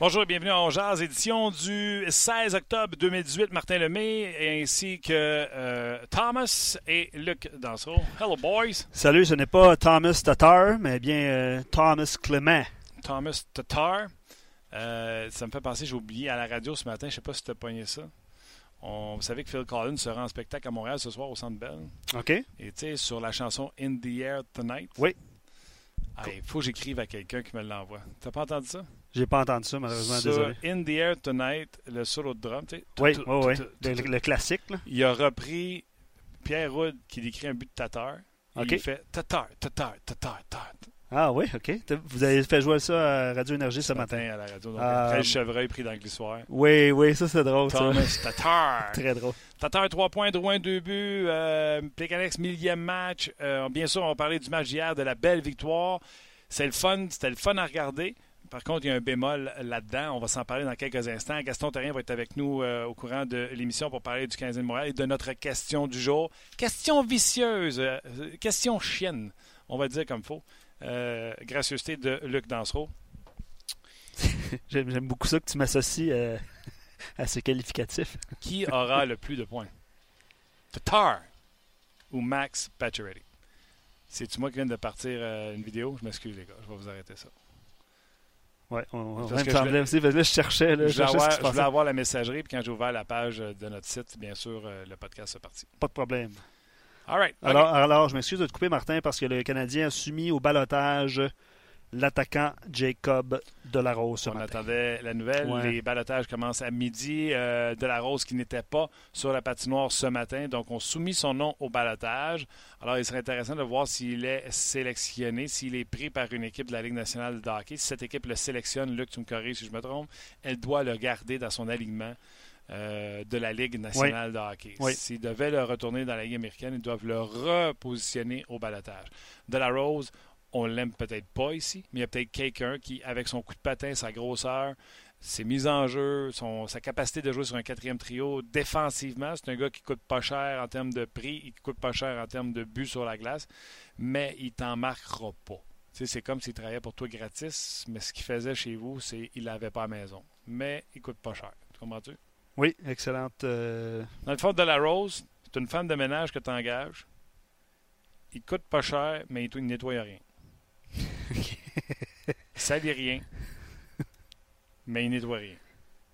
Bonjour et bienvenue en Jazz, édition du 16 octobre 2018. Martin Lemay ainsi que euh, Thomas et Luc Dansereau. Hello, boys. Salut, ce n'est pas Thomas Tatar, mais bien euh, Thomas Clément. Thomas Tatar. Euh, ça me fait penser, j'ai oublié à la radio ce matin, je ne sais pas si tu as pogné ça. On, vous savez que Phil Collins sera en spectacle à Montréal ce soir au Centre Bell. OK. Et tu sais, sur la chanson In the Air Tonight. Oui. Il faut que j'écrive à quelqu'un qui me l'envoie. T'as pas entendu ça? J'ai pas entendu ça, malheureusement, Sur désolé. In the Air Tonight, le solo de drum, tu sais. Oui, tout- oui, oui. tout- Le, classique, là. Il a repris Pierre Roud qui décrit un but de Tatar. Il fait Tatar, Tatar, Tatar, Tatar. Ah oui, OK. Vous avez fait jouer ça à Radio Énergie ce matin. à la radio. Donc, Ah, après chevreuil pris dans le. Oui, oui, ça c'est drôle, ça. Tatar. Très drôle. Tatar, 3 points, Drouin, 2 buts. Euh, Pécanex, millième match. Euh, bien sûr, on va parler du match d'hier, de la belle victoire. C'est le fun, c'était le fun à regarder. Par contre, il y a un bémol là-dedans. On va s'en parler dans quelques instants. Gaston Terrien va être avec nous euh, au courant de l'émission pour parler du 15e de Montréal et de notre question du jour. Question vicieuse, euh, question chienne, on va dire comme faut. Euh, gracieuseté de Luc Dansereau. J'aime beaucoup ça que tu m'associes euh, à ce qualificatif. Qui aura le plus de points? Tatar ou Max Pacioretty? C'est-tu moi qui viens de partir une vidéo? Je m'excuse, les gars. Je vais vous arrêter ça. Ouais, on, Parce me semblait je- aussi. parce que Là, je cherchais. Là, Je avoir, je voulais avoir la messagerie, puis quand j'ai ouvert la page de notre site, bien sûr, euh, le podcast est parti. Pas de problème. All right. OK. Alors, alors je m'excuse de te couper, Martin, parce que le Canadien a soumis au balotage l'attaquant Jacob Delarose ce On attendait la nouvelle. Ouais. Les balotages commencent à midi. Euh, de la Rose qui n'était pas sur la patinoire ce matin. Donc, on soumis son nom au balotage. Alors, il serait intéressant de voir s'il est sélectionné, s'il est pris par une équipe de la Ligue nationale de hockey. Si cette équipe le sélectionne, Luc, tu me corriges si je me trompe, elle doit le garder dans son alignement. euh, de la Ligue nationale de hockey. Oui. S'ils devaient le retourner dans la Ligue américaine, ils doivent le repositionner au balotage. De la Rose, on l'aime peut-être pas ici, mais il y a peut-être quelqu'un qui, avec son coup de patin, sa grosseur, ses mises en jeu, son- sa capacité de jouer sur un quatrième trio défensivement, c'est un gars qui coûte pas cher en termes de prix, il coûte pas cher en termes de buts sur la glace, mais il t'en marquera pas. C'est comme s'il travaillait pour toi gratis, mais ce qu'il faisait chez vous, c'est qu'il l'avait pas à la maison. Mais il coûte pas cher. Tu comprends-tu? Oui, excellente. euh, Dans le fond, de la Rose, c'est une femme de ménage que tu engages. Il coûte pas cher, mais il ne nettoie rien. Il salit rien, mais il nettoie rien.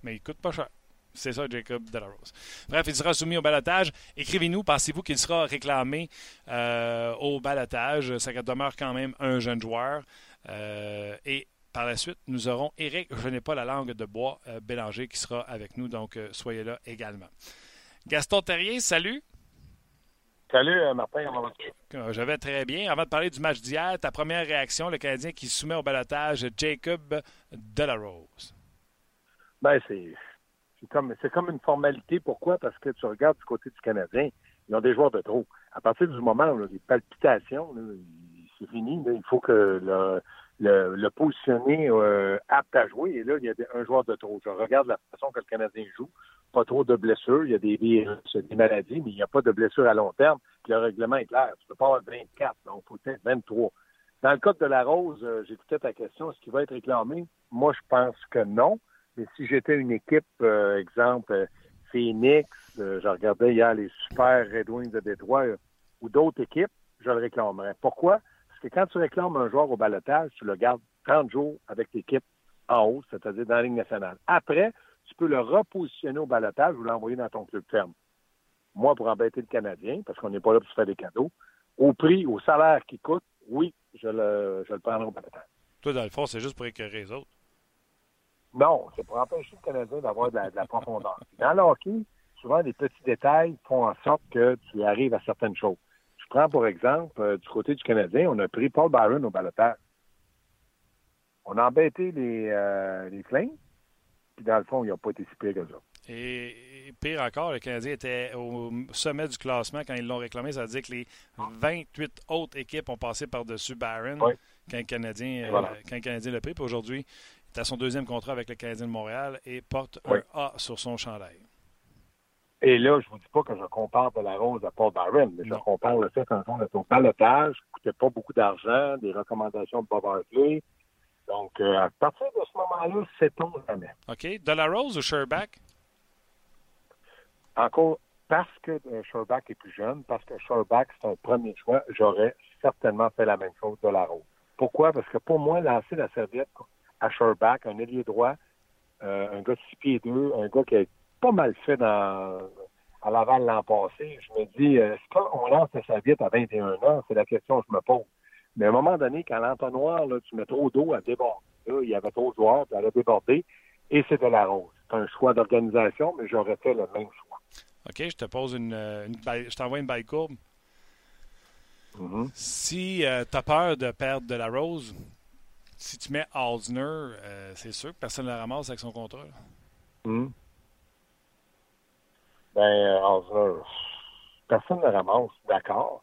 Mais il coûte pas cher. C'est ça, Jacob Delarose. Bref, il sera soumis au balotage. Écrivez-nous, pensez-vous qu'il sera réclamé euh, au balotage? Ça demeure quand même un jeune joueur. Euh, et par la suite, nous aurons Eric, je n'ai pas la langue de bois, euh, Bélanger, qui sera avec nous. Donc, soyez là également. Gaston Terrier, salut. Salut, euh, Martin? Euh, Je vais très bien. Avant de parler du match d'hier, ta première réaction, le Canadien qui soumet au balotage Jacob Delarose. Ben, c'est c'est comme, c'est comme une formalité. Pourquoi? Parce que tu regardes du côté du Canadien, ils ont des joueurs de trop. À partir du moment où il y a des palpitations, c'est fini. là. il faut que le, le, le positionner euh, apte à jouer. Et là, il y a un joueur de trop. Je regarde la façon que le Canadien joue. Pas trop de blessures. Il y a des virus, des maladies, mais il n'y a pas de blessures à long terme. Le règlement est clair. Tu peux pas avoir 24, donc il faut peut-être 23. Dans le cas de la Rose, euh, j'écoutais ta question, est-ce qu'il va être réclamé? Moi, je pense que non. Mais si j'étais une équipe, euh, exemple, euh, Phoenix, euh, je regardais hier les super Red Wings de Détroit euh, ou d'autres équipes, je le réclamerais. Pourquoi? Parce que quand tu réclames un joueur au balotage, tu le gardes 30 jours avec l'équipe en haut, c'est-à-dire dans la Ligue nationale. Après, tu peux le repositionner au balotage ou l'envoyer dans ton club ferme. Moi, pour embêter le Canadien, parce qu'on n'est pas là pour se faire des cadeaux, au prix, au salaire qu'il coûte, oui, je le, je le prendrai au balotage. Toi, dans le fond, c'est juste pour écœurer les autres. Non, c'est pour empêcher le Canadien d'avoir de la, de la profondeur. Dans le hockey, souvent, les petits détails font en sorte que tu arrives à certaines choses. Je prends, pour exemple, euh, du côté du Canadien, on a pris Paul Byron au balotage. On a embêté les, euh, les Flames, puis dans le fond, ils n'ont pas été si pires que ça. Et, et pire encore, le Canadien était au sommet du classement quand ils l'ont réclamé. Ça veut dire que les 28 autres équipes ont passé par-dessus Barron Oui. quand, le Canadien, euh, quand le Canadien l'a pris. Puis aujourd'hui, il est à son deuxième contrat avec le Canadien de Montréal et porte Oui. un A sur son chandail. Et là, je vous dis pas que je compare de la rose à Paul Byron, mais je compare le fait qu'en fond de ton balotage, qui coûtait pas beaucoup d'argent, des recommandations de Bob Hartley, Donc, euh, à partir de ce moment-là, sait-on jamais. OK. De la Rose ou Sherback? Encore, parce que euh, Sherback est plus jeune, parce que Sherback, c'est un premier choix, j'aurais certainement fait la même chose de la Rose. Pourquoi? Parce que pour moi, lancer la serviette à Sherback, un ailier droit, euh, un gars de 6 pieds 2, un gars qui a pas mal fait dans, à Laval l'an passé, je me dis, euh, est-ce qu'on lance la serviette à 21 ans? C'est la question que je me pose. Mais à un moment donné, quand l'entonnoir, là, tu mets trop d'eau à déborder, là, il y avait trop de joueurs, puis elle a débordé, et c'est de la rose. C'est un choix d'organisation, mais j'aurais fait le même choix. OK, je te pose une, une je t'envoie une balle courbe. Mm-hmm. Si euh, tu as peur de perdre de la rose, si tu mets Alzner, euh, c'est sûr que personne ne la ramasse avec son contrat. Mm. Ben, euh, Alzner, personne ne ramasse, d'accord.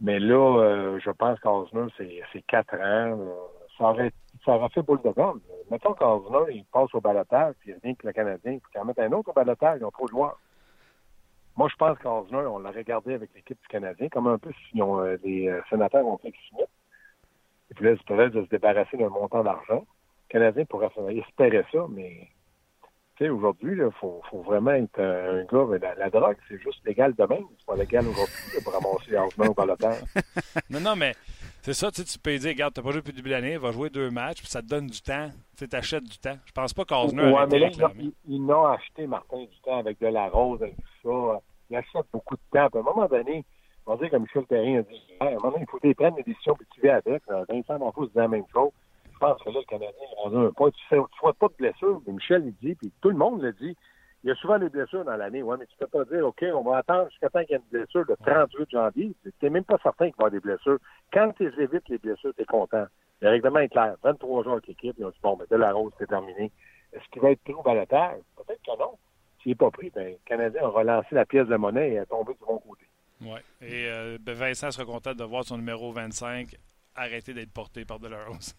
Mais là, euh, je pense qu'Osner, c'est quatre ans. Ça aurait, ça aurait fait boule de gomme. Mettons qu'Osner, il passe au balotage, puis il rien que le Canadien, puis qu'il en met un autre au balotage, ils ont trop de joueurs. Moi, je pense qu'Osner, on l'a regardé avec l'équipe du Canadien, comme un peu si ont, euh, les euh, sénateurs ont fait Smith. Et puis là, ils de se débarrasser d'un montant d'argent. Le Canadien pourrait espérer ça, mais aujourd'hui, il faut, faut, vraiment être un gars. Mais la, drogue, c'est juste légal demain. C'est pas légal aujourd'hui pour ramasser Osman au balotage. non, non, mais c'est ça, tu peux dire, regarde, t'as pas joué depuis le début de l'année, va jouer deux matchs, puis ça te donne du temps. Tu t'achètes du temps. Je pense pas qu'Osner. Ouais, mais là, ils n'ont acheté, Martin, du temps avec de la rose, avec tout ça. Il achète beaucoup de temps. Puis à un moment donné, on va dire comme Michel Perrin a dit, à un moment donné, il faut prendre des décisions, puis tu vas avec. Vincent Monfaux disait la même chose pense que là, le Canadien a un point. Tu ne souhaites pas de blessure, mais Michel, il dit, puis tout le monde le dit, il y a souvent des blessures dans l'année. Ouais, mais tu peux pas dire, OK, on va attendre jusqu'à temps qu'il y ait une blessure le 38 janvier. Tu n'es même pas certain qu'il va y avoir des blessures. Quand tu évites les blessures, tu es content. Le règlement est clair. 23 jours avec l'équipe, ils ont dit, bon, ben, de la rose, c'est terminé. Est-ce qu'il va être pris au balotage? Peut-être que non. S'il n'est pas pris, ben, le Canadien a relancé la pièce de monnaie et est tombé du bon côté. Oui. Et euh, ben, Vincent sera content de voir son numéro 25 arrêter d'être porté par de la rose.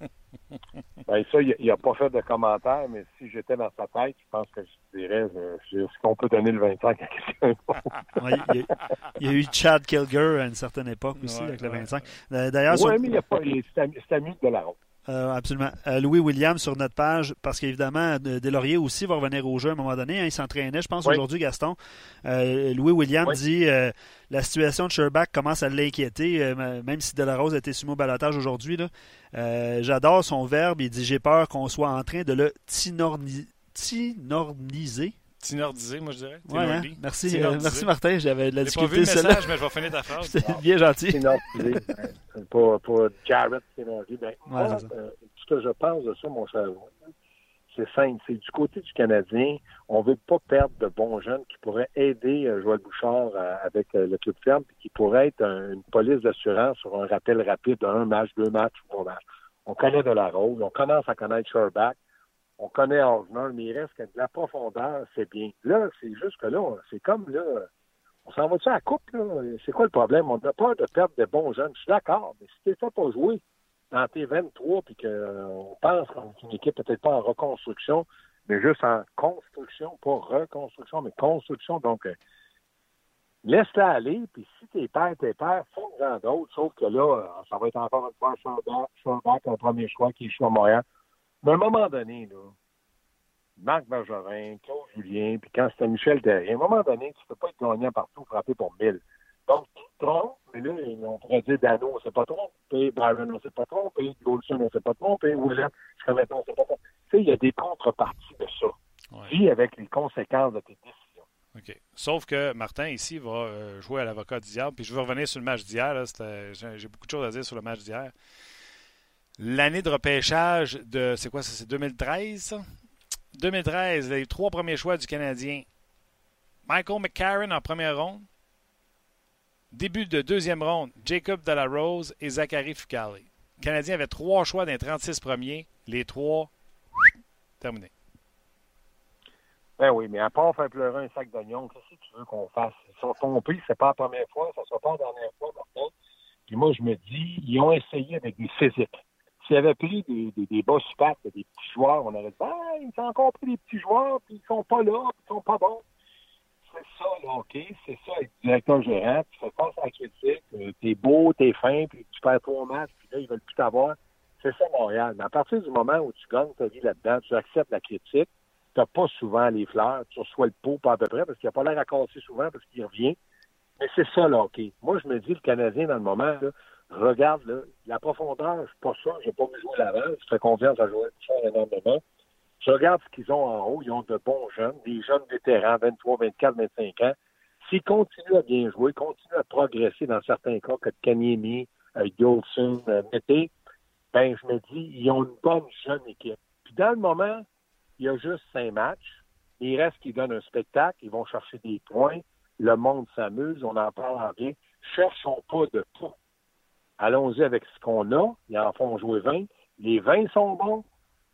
ben, ça, il n'a pas fait de commentaire, mais si j'étais dans sa tête, je pense que je dirais est-ce qu'on peut donner le 25 à quelqu'un il, y a, eu Chad Kilger à une certaine époque aussi avec le 25. Euh, d'ailleurs, oui, mais il n'y a pas. C'est ami de la ronde. Euh, absolument. Euh, Louis Williams sur notre page, parce qu'évidemment, Delaurier aussi va revenir au jeu à un moment donné. Hein, il s'entraînait, je pense, aujourd'hui, Gaston. Euh, Louis Williams dit la situation de Sherbach commence à l'inquiéter, même si Delarose a été soumis au balotage aujourd'hui. J'adore son verbe. Il dit J'ai peur qu'on soit en train de le tinorniser. Tinordisé, moi je dirais. Ouais, hein? Merci, merci Martin. J'avais de la difficulté. Pas vu le message, mais je vais finir ta phrase. C'est bien gentil. Tinordisé. pour, pour Jarrett Tinordisé. Ben, moi, euh, ce que je pense de ça, mon cher c'est simple. C'est du côté du Canadien, on veut pas perdre de bons jeunes qui pourraient aider euh, Joël Bouchard euh, avec euh, le club ferme, puis qui pourraient être une police d'assurance sur un rappel rapide d'un match, deux matchs, trois matchs. On connaît de la rose, on commence à connaître Sherback on connaît Osner, mais il reste que de la profondeur, c'est bien. Là, c'est juste que là, c'est comme là, on s'en va-tu à coupe, là? C'est quoi le problème? On a peur de perdre des bons jeunes. Je suis d'accord, mais si t'es pas jouer dans tes 23 puis qu'on euh, pense qu'on est une équipe peut-être pas en reconstruction, mais juste en construction, pas reconstruction, mais construction. Donc, euh, laisse-la aller, puis si t'es père, t'es père, font grand d'autres, sauf que là, euh, ça va être encore une fois Schwarber, un premier choix qui est choix moyen. Mais à un moment donné, là, Marc Bergerin, Claude Julien, puis quand c'était Michel Terrier, à un moment donné, tu ne peux pas être gagnant partout, frapper pour mille. Donc, tu te trompes, mais là, on pourrait dire Dano, on ne s'est pas trompé, Byron, on ne s'est pas trompé, Goldson, on ne s'est pas trompé, William, jusqu'à maintenant, on ne s'est pas trompé. Tu sais, il y a des contreparties de ça. Ouais. Vis avec les conséquences de tes décisions. OK. Sauf que Martin, ici, va euh, jouer à l'avocat d'hier. Puis je vais revenir sur le match d'hier. J'ai beaucoup de choses à dire sur le match d'hier. L'année de repêchage de, c'est quoi ça, c'est 2013, ça? 2013, les trois premiers choix du Canadien. Michael McCarron en première ronde. Début de deuxième ronde, Jacob Delarose et Zachary Fucali. Le Canadien avait trois choix d'un 36 premiers. Les trois, terminés. Ben oui, mais à part faire pleurer un sac d'oignons, qu'est-ce que tu veux qu'on fasse? Ils sont trompés, c'est pas la première fois, ça sera pas la dernière fois, Martin. Puis moi, je me dis, ils ont essayé avec des physiques. S'il avait pris des, des, des bas super, des petits joueurs, on aurait dit, ah, ils ont encore pris des petits joueurs, puis ils sont pas là, puis ils sont pas bons. C'est ça, là, OK? C'est ça, être directeur gérant, tu fais face à la critique, euh, t'es beau, t'es fin, puis tu perds trois matchs, puis là, ils veulent plus t'avoir. C'est ça, Montréal. Mais à partir du moment où tu gagnes ta vie là-dedans, tu acceptes la critique, tu n'as pas souvent les fleurs, tu reçois le pot pas à peu près, parce qu'il n'a pas l'air à casser souvent, parce qu'il revient. Mais c'est ça, là, OK. Moi, je me dis, le Canadien, dans le moment, là, regarde, là, la profondeur, je suis pas ça, j'ai pas vu jouer l'avant, je fais confiance à jouer ça énormément. Je regarde ce qu'ils ont en haut, ils ont de bons jeunes, des jeunes vétérans, 23, 24, 25 ans. S'ils continuent à bien jouer, continuent à progresser dans certains cas, comme Kanyemi, euh, Golson, euh, Mété, ben, je me dis, ils ont une bonne jeune équipe. Puis dans le moment, il y a juste cinq matchs. Il reste qu'ils donnent un spectacle, ils vont chercher des points, le monde s'amuse, on en parle en bien. Cherchons pas de tout. Allons-y avec ce qu'on a. Ils en font jouer 20. Les 20 sont bons.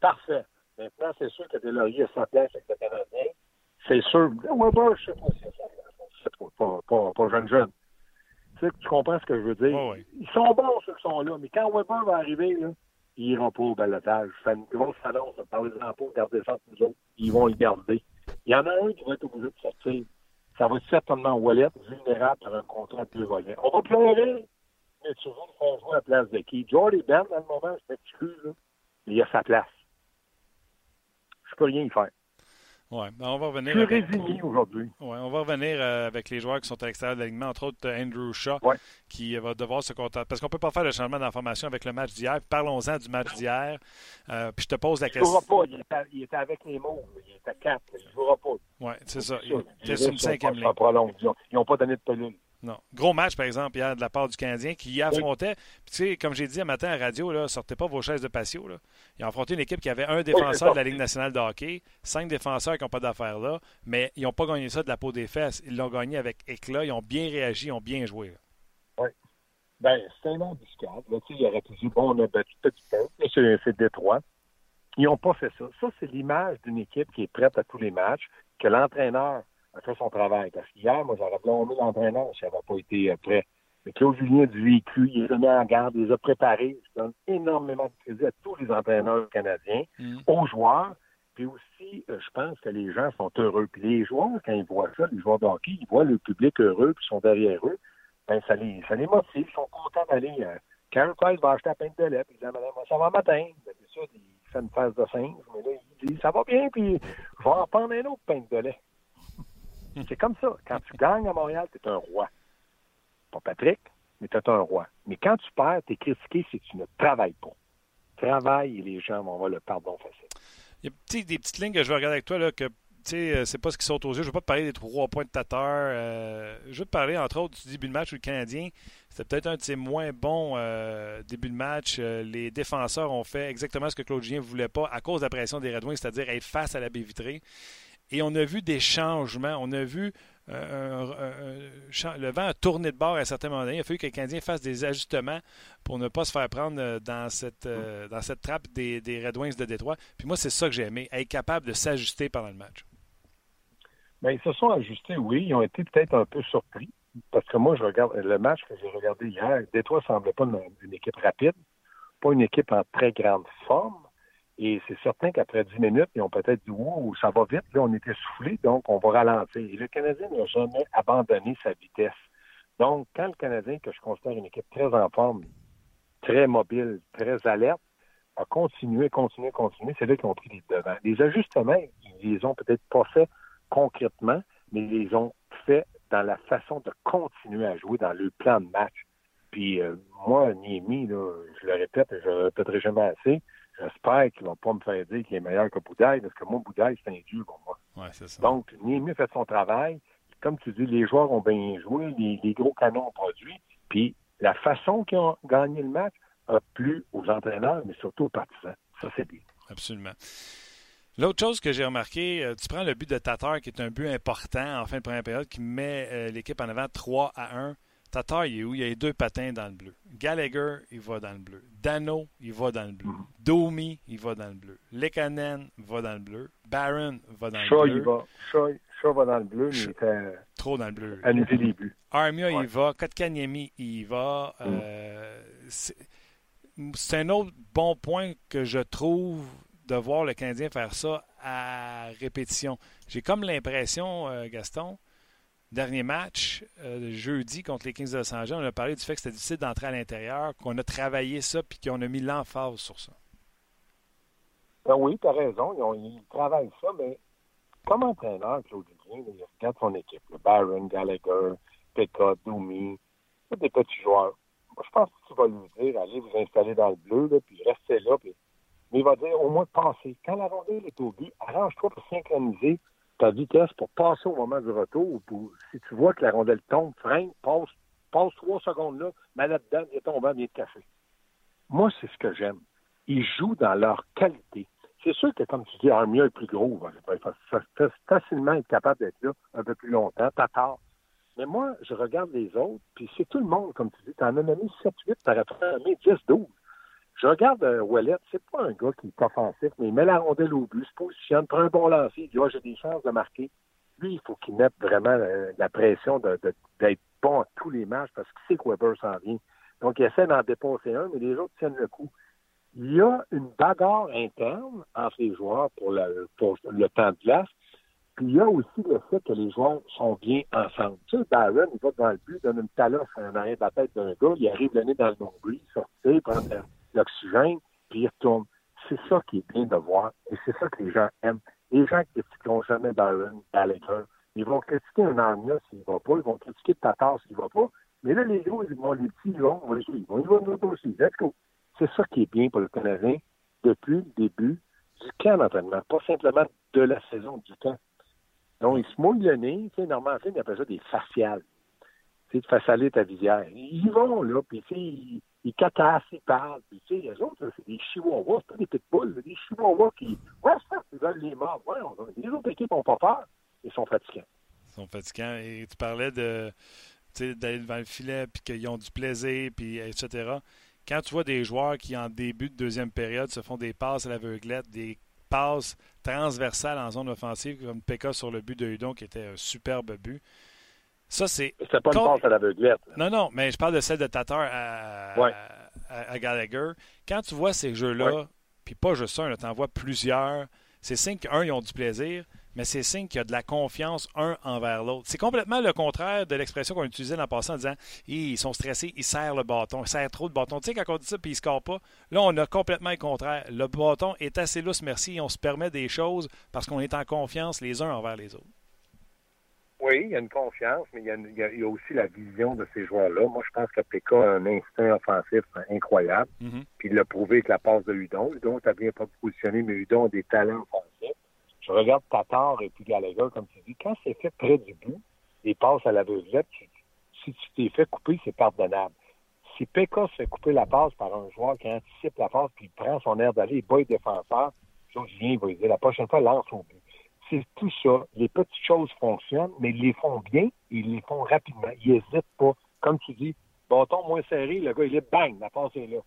Parfait. Maintenant, c'est sûr que Delaurier a sa place avec le Canadien. C'est sûr. Weber, je sais pas si c'est pas, pas, pas jeune jeune. Tu sais, tu comprends ce que je veux dire? Oh oui. Ils sont bons, ceux qui sont là. Mais quand Weber va arriver, là, ils iront pas au balotage. Fais une grosse annonce, parlez-en pas, gardez ça pour nous autres. Ils vont le garder. Il y en a un qui va être obligé de sortir. Ça va être certainement Wallet, vulnérable par un contrat de deux volets. On va pleurer, mais tu vas le faire jouer à la place de qui? Jordy Ben, dans le moment, je m'excuse, il a sa place. Je peux rien y faire. Ouais, ben on va revenir. Je suis avec- aujourd'hui. Ouais, on va revenir euh, avec les joueurs qui sont à l'extérieur de l'alignement, entre autres euh, Andrew Shaw, Ouais. qui euh, va devoir se contenter. Parce qu'on ne peut pas faire le changement d'information avec le match d'hier. Parlons-en du match d'hier. Euh, puis je te pose la Il ne jouera question. pas. Il était, il était avec les mots. Il était quatre. mais Il ne jouera pas. Oui, c'est ça. sûr. Il était sur une cinquième ligne. Ils n'ont pas donné de pelule. Non. Gros match, par exemple, hier de la part du Canadien qui affrontait. Puis, tu sais, comme j'ai dit un matin à la radio, là, sortez pas vos chaises de patio. Là. Ils ont affronté une équipe qui avait un défenseur de la Ligue nationale de hockey, cinq défenseurs qui n'ont pas d'affaires là, mais ils n'ont pas gagné ça de la peau des fesses. Ils l'ont gagné avec éclat. Ils ont bien réagi, ils ont bien joué. là. Ben, c'est un tu sais, il aurait pu dire, bon, on a battu petit peu. C'est Détroit. Ils n'ont pas fait ça. Ça, c'est l'image d'une équipe qui est prête à tous les matchs, que l'entraîneur a fait son travail. Parce qu'hier, moi, j'aurais blâmé l'entraîneur s'il n'avait pas été euh, prêt. Mais Claude Julien a du vécu, il a mis en garde, il les a préparés. Je donne énormément de crédit à tous les entraîneurs canadiens, Mm. aux joueurs. Puis aussi, euh, je pense que les gens sont heureux. Puis les joueurs, quand ils voient ça, les joueurs de hockey, ils voient le public heureux, puis ils sont derrière eux. Ben, ça les, ça les motive. Ils sont contents d'aller. Euh, Carol Price va acheter la peinte de lait, puis il dit à madame, ça va matin. C'est ça, il fait une phase de singe, mais là, il dit, ça va bien, puis je vais en prendre un autre peinte de lait. c'est comme ça. Quand tu gagnes à Montréal, tu es un roi. Pas Patrick, mais tu es un roi. Mais quand tu perds, tu es critiqué si tu ne travailles pas. Travaille et les gens vont avoir le pardon facile. Il y a des petites lignes que je vais regarder avec toi, là, que tu sais, euh, c'est pas ce qui saute aux yeux. Je ne veux pas te parler des trois points de Tatar. Euh, je veux te parler, entre autres, du début de match où le Canadien, c'était peut-être un de ses moins bons euh, débuts de match. Euh, les défenseurs ont fait exactement ce que Claude Julien ne voulait pas à cause de la pression des Red Wings, c'est-à-dire être face à la baie vitrée. Et on a vu des changements. On a vu euh, un- un- un cha- le vent a tourné de bord à un certain moment donné. Il a fallu que le Canadien fasse des ajustements pour ne pas se faire prendre euh, dans cette, euh, dans cette trappe des, des Red Wings de Détroit. Puis moi, c'est ça que j'ai aimé, être capable de s'ajuster pendant le match. Ben, ils se sont ajustés, oui. Ils ont été peut-être un peu surpris. Parce que moi, je regarde le match que j'ai regardé hier. Détroit ne semblait pas une, une équipe rapide, pas une équipe en très grande forme. Et c'est certain qu'après 10 minutes, ils ont peut-être dit Wow, ça va vite, là, on était soufflé, donc on va ralentir. Et le Canadien n'a jamais abandonné sa vitesse. Donc, quand le Canadien, que je considère une équipe très en forme, très mobile, très alerte, a continué, continué, continué, c'est là qu'ils ont pris les devants. Les ajustements, ils les ont peut-être pas faits concrètement, mais ils les ont faits dans la façon de continuer à jouer dans le plan de match. Puis euh, moi, Niemi, je le répète je le répéterai jamais assez, j'espère qu'il ne va pas me faire dire qu'il est meilleur que Boudaille, parce que moi, Boudaille, c'est un dieu pour moi. Ouais, c'est ça. Donc, Niemi a fait son travail. Comme tu dis, les joueurs ont bien joué, les, les gros canons ont produit. Puis la façon qu'ils ont gagné le match a plu aux entraîneurs, mais surtout aux partisans. Ça, c'est bien. Absolument. L'autre chose que j'ai remarqué, euh, tu prends le but de Tatar, qui est un but important en fin de première période, qui met euh, l'équipe en avant 3 à 1. Tatar, il est où? Il y a les deux patins dans le bleu. Gallagher, il va dans le bleu. Dano, il va dans le bleu. Domi, il va dans le bleu. Lekanen va dans le bleu. Barron va dans Shaw, le il bleu. va. Shaw, Shaw va dans le bleu, mais il était Trop dans le bleu. annulé les buts. Armia, Ouais. il va. Kotkaniemi, il va. Euh, c'est c'est un autre bon point que je trouve de voir le Canadien faire ça à répétition. J'ai comme l'impression, euh, Gaston, Dernier match, euh, jeudi contre les Kings de Angeles, on a parlé du fait que c'était difficile d'entrer à l'intérieur, qu'on a travaillé ça puis qu'on a mis l'emphase sur ça. Ben oui, tu as raison. Ils, travaillent ça, mais comme entraîneur, Claude Julien, il regarde son équipe. Le Baron, Gallagher, Pekka, Doumi, tous des petits joueurs. Moi, je pense que tu vas lui dire, allez vous installer dans le bleu, là, puis restez là. Puis... Mais il va dire au moins passer. Quand la rondelle est au but, arrange-toi pour synchroniser ta vitesse pour passer au moment du retour. Si tu vois que la rondelle tombe, freine, passe, passe trois secondes là, mais là-dedans, il est tombé bien café. Moi, c'est ce que j'aime. Ils jouent dans leur qualité. C'est sûr que, comme tu dis, mieux est plus gros. Ça facilement être capable d'être là un peu plus longtemps. Tort. Mais moi, je regarde les autres, puis c'est tout le monde, comme tu dis. T'en as nommé 7, 8, t'aurais pu 10, 12. Je regarde euh, Wallet, c'est pas un gars qui est offensif, mais il met la rondelle au but, se positionne, prend un bon lancer, il dit, oh, j'ai des chances de marquer. Lui, il faut qu'il mette vraiment euh, la, pression d'être bon à tous les matchs parce qu'il sait que Weber s'en vient. Donc, il essaie d'en dépasser un, mais les autres tiennent le coup. Il y a une bagarre interne entre les joueurs pour le, temps de glace. Puis il y a aussi le fait que les joueurs sont bien ensemble. Tu sais, Barron, il va dans le but, donne une taloche en arrière de la tête d'un gars, il arrive le nez dans le nombril, sortir, prendre l'oxygène, puis il retourne. C'est ça qui est bien de voir, et c'est ça que les gens aiment. Les gens qui critiqueront jamais Byron, Gallagher, ils vont critiquer un Armia s'il ne va pas, ils vont critiquer Tatar s'il ne va pas, mais là, les gros, ils vont, les petits, ils vont, ils vont, ils vont, nous aussi. Let's go. C'est ça qui est bien pour le Canadien depuis le début du camp d'entraînement, pas simplement de la saison du camp. Donc, ils se mouillent le nez, tu sais, normalement, ils appellent ça des faciales. Tu sais, de facialer ta visière. Ils vont, là, puis tu sais, ils, ils catassent, ils parlent. Puis, tu sais, les autres, c'est des chihuahuas, c'est pas des pitbulls, c'est des chihuahuas qui, ouais, ça, ils veulent les morts. Ouais, les autres équipes n'ont pas peur. Ils sont fatigants. Ils sont fatigants. Et tu parlais de, d'aller devant le filet, puis qu'ils ont du plaisir, puis etc. Quand tu vois des joueurs qui, en début de deuxième période, se font des passes à l'aveuglette, des passes transversales en zone offensive, comme Pekka sur le but de Hudon, qui était un superbe but, ça, c'est. C'était pas une passe à l'aveuglette. Non, non, mais je parle de celle de Tatar à, Gallagher. Quand tu vois ces jeux-là, puis pas juste un, tu en vois plusieurs, c'est signe qu'un, ils ont du plaisir, mais c'est signe qu'il y a de la confiance un envers l'autre. C'est complètement le contraire de l'expression qu'on utilisait le passé en disant ils sont stressés, ils serrent le bâton, ils serrent trop de bâton. Tu sais, quand on dit ça puis ils ne scorent pas, là, on a complètement le contraire. Le bâton est assez lousse, merci, on se permet des choses parce qu'on est en confiance les uns envers les autres. Oui, il y a une confiance, mais il y a, aussi la vision de ces joueurs-là. Moi, je pense que PK a un instinct offensif incroyable. Mm-hmm. Puis il l'a prouvé avec la passe de Hudon. Hudon t'a bien pas positionné, mais Hudon a des talents offensifs. Je regarde Tatar et puis Gallagher, comme tu dis, quand c'est fait près du bout, et passe à la vedette, si tu t'es fait couper, c'est pardonnable. Si PK se fait couper la passe par un joueur qui anticipe la passe, puis il prend son air d'aller, il bat le défenseur, Julien va lui dire la prochaine fois, lance au but c'est tout ça. Les petites choses fonctionnent, mais ils les font bien ils les font rapidement. Ils n'hésitent pas. Comme tu dis, bâton moins serré, le gars, il est bang, la passe est là.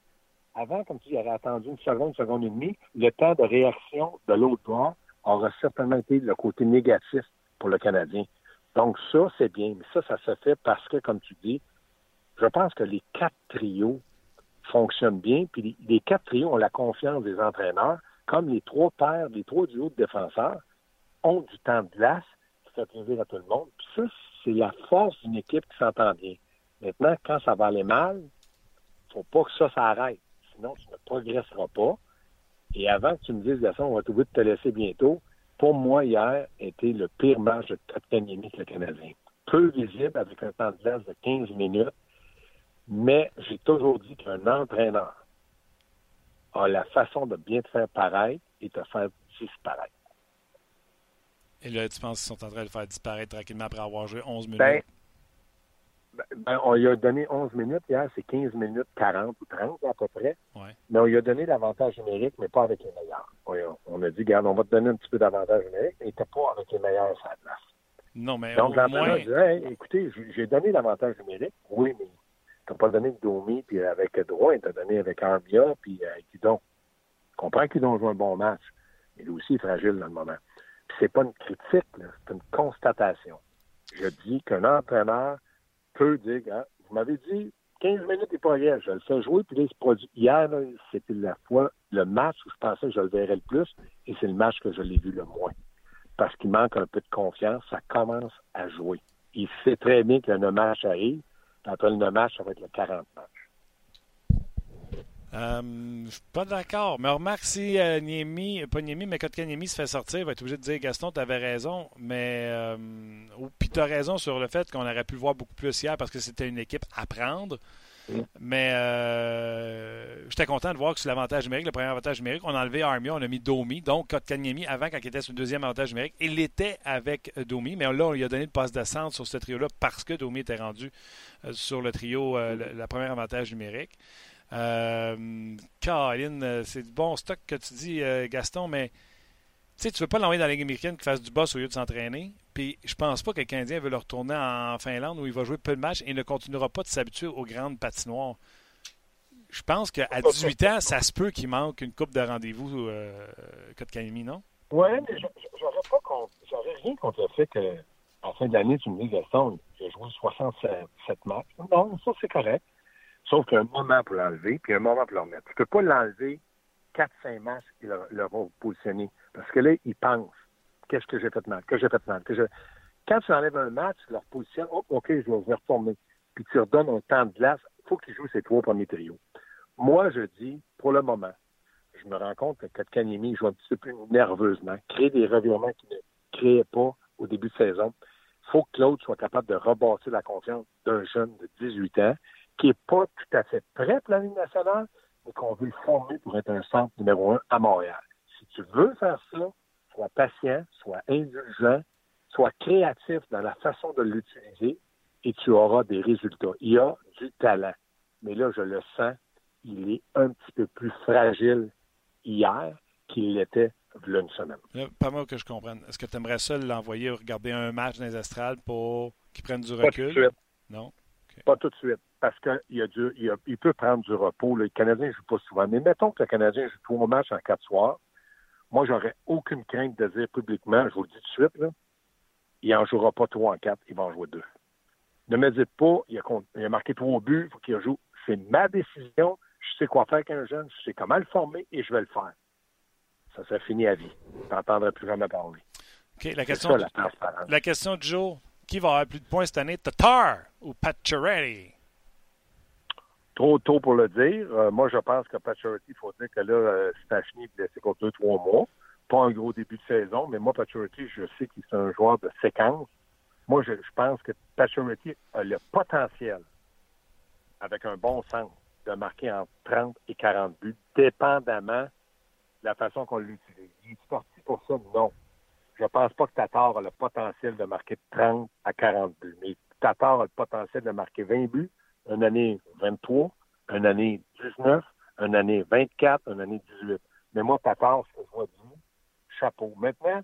Avant, comme tu dis, il aurait attendu une seconde, une seconde et demie. Le temps de réaction de l'autre bord aura certainement été le côté négatif pour le Canadien. Donc ça, c'est bien. Mais ça, ça se fait parce que, comme tu dis, je pense que les quatre trios fonctionnent bien. Puis les quatre trios ont la confiance des entraîneurs, comme les trois paires, les trois duos de défenseurs ont du temps de glace qui fait plaisir à tout le monde. Puis ça, c'est la force d'une équipe qui s'entend bien. Maintenant, quand ça va aller mal, il faut pas que ça s'arrête. Sinon, tu ne progresseras pas. Et avant que tu me dises, Gaston, on va trouver de te laisser bientôt, pour moi, hier, était le pire match de capitaine que le Canadien. Peu visible, avec un temps de glace de 15 minutes, mais j'ai toujours dit qu'un entraîneur a la façon de bien te faire paraître et te faire disparaître. Et là, tu penses qu'ils sont en train de faire disparaître tranquillement après avoir joué 11 minutes? Ben, ben, ben, on lui a donné 11 minutes hier, c'est 15 minutes 40 ou 30 à peu près. Mais on lui a donné l'avantage numérique, mais pas avec les meilleurs. On a, dit, regarde, on va te donner un petit peu d'avantage numérique, mais il n'était pas avec les meilleurs à la place. Non, mais Donc, au moins... dit, écoutez, j'ai donné l'avantage numérique, oui, mais tu n'as pas donné avec Domi, puis avec Droit, tu as donné avec Arbia, puis avec Kudon. Je comprends que Kudon joue un bon match, mais lui aussi est fragile dans le moment c'est pas une critique, c'est une constatation. Je dis qu'un entraîneur peut dire, hein, vous m'avez dit 15 minutes et pas rien, je le fais jouer, puis là, il se produit. Hier, c'était la fois, le match où je pensais que je le verrais le plus, et c'est le match que je l'ai vu le moins. Parce qu'il manque un peu de confiance, ça commence à jouer. il sait très bien que le match arrive. Après le match, ça va être le 40 match. Euh, je suis pas d'accord. Mais remarque, si euh, Niemi, pas Niemi, mais Kotkaniemi se fait sortir, il va être obligé de dire Gaston, tu avais raison. Mais euh, puis tu as raison sur le fait qu'on aurait pu le voir beaucoup plus hier parce que c'était une équipe à prendre. Mais euh, j'étais content de voir que sur l'avantage numérique, le premier avantage numérique, on a enlevé Army, on a mis Domi. Donc, Kotkaniemi, avant, quand il était sur le deuxième avantage numérique, il était avec Domi. Mais là, on lui a donné le passe de sur ce trio-là parce que Domi était rendu sur le trio, le, la première avantage numérique. Euh, Caroline, c'est du bon stock que tu dis, Gaston, mais tu sais, tu veux pas l'envoyer dans la Ligue américaine qui fasse du boss au lieu de s'entraîner. Puis je pense pas que le Canadien veut le retourner en Finlande où il va jouer peu de matchs et ne continuera pas de s'habituer aux grandes patinoires. Je pense qu'à 18 ans, ça se peut qu'il manque une coupe de rendez-vous, euh, Kotkaniemi, non? Oui, mais j'aurais pas j'aurais rien contre le fait que la fin de l'année, tu me dis, Gaston, a joué 67 matchs. Non, ça c'est correct. Sauf qu'il y a un moment pour l'enlever, puis un moment pour le remettre. Tu peux pas l'enlever 4-5 matchs et le, le repositionner. Parce que là, il pense qu'est-ce que j'ai fait mal, que j'ai fait mal? Que. Quand tu enlèves un match, tu leur positionnes, oh, OK, je vais reformer. Puis tu redonnes un temps de glace, il faut qu'ils jouent ces trois premiers trios. Moi, je dis, pour le moment, je me rends compte que Kotkaniemi joue un petit peu plus nerveusement, crée des revirements qu'il ne créait pas au début de saison. Il faut que Claude soit capable de rebâtir la confiance d'un jeune de 18 ans qui n'est pas tout à fait prêt pour la Ligue nationale, mais qu'on veut le former pour être un centre numéro un à Montréal. Si tu veux faire ça, sois patient, sois indulgent, sois créatif dans la façon de l'utiliser et tu auras des résultats. Il y a du talent. Mais là, je le sens, il est un petit peu plus fragile hier qu'il l'était une semaine. pas mal que je comprenne. Est-ce que tu aimerais ça l'envoyer regarder un match dans les estrades pour qu'il prenne du recul? Pas tout de suite. Non? Pas tout de suite. Parce qu'il il, il, peut prendre du repos. Le Canadien ne joue pas souvent. Mais mettons que le Canadien joue trois matchs en quatre soirs. Moi, j'aurais aucune crainte de dire publiquement, je vous le dis tout de suite, là, il n'en jouera pas trois en quatre, il va en jouer deux. Ne me dites pas, il a, marqué trois buts, il faut qu'il joue. C'est ma décision. Je sais quoi faire avec un jeune, je sais comment le former et je vais le faire. Ça s'est fini à vie. Tu n'entendrai plus jamais parler. OK, la question, la, question du jour. Qui va avoir plus de points cette année, Tatar ou Pacioretty? Trop tôt pour le dire. Euh, moi, je pense que Paturity, il faut dire que là, euh, Stachny est blessé pour deux, trois mois. Pas un gros début de saison, mais moi, Paturity, je sais qu'il est un joueur de séquence. Moi, je, pense que Paturity a le potentiel, avec un bon sens, de marquer entre 30 et 40 buts, dépendamment de la façon qu'on l'utilise. Il est parti pour ça? Non. Je pense pas que Tatar a le potentiel de marquer 30 à 40 buts. Mais Tatar a le potentiel de marquer 20 buts une année 23, une année 19, une année 24, une année 18. Mais moi, Tatar, ce que je vois dire, chapeau. Maintenant,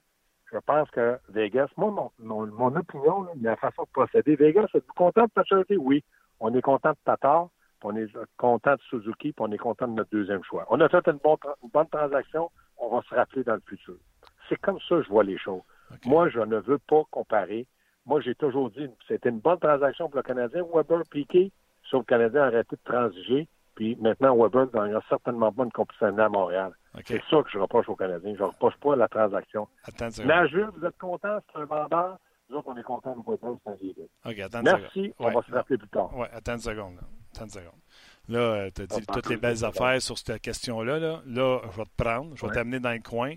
je pense que Vegas, moi, mon, mon, opinion, la façon de procéder, Vegas, êtes-vous content de Paturity? Oui. On est content de Tatar, on est content de Suzuki, puis on est content de notre deuxième choix. On a fait une une bonne transaction, on va se rappeler dans le futur. C'est comme ça que je vois les choses. Moi, je ne veux pas comparer. Moi, j'ai toujours dit, c'était une bonne transaction pour le Canadien. Weber, Piquet, Sauf que le Canadien a arrêté de transiger. Puis maintenant, Weber n'aura certainement pas une compétition à Montréal. C'est ça que je reproche aux Canadiens. Je ne reproche pas la transaction. Nageur, vous êtes content, c'est un vendeur. Nous autres, on est contents de Weber, c'est un attends Merci, on va se rappeler plus tard. Oui, attends une seconde. Là. Attends une seconde. Là, euh, tu as dit toutes les belles affaires sur cette question-là. Là. là, je vais te prendre, je vais t'amener dans le coin.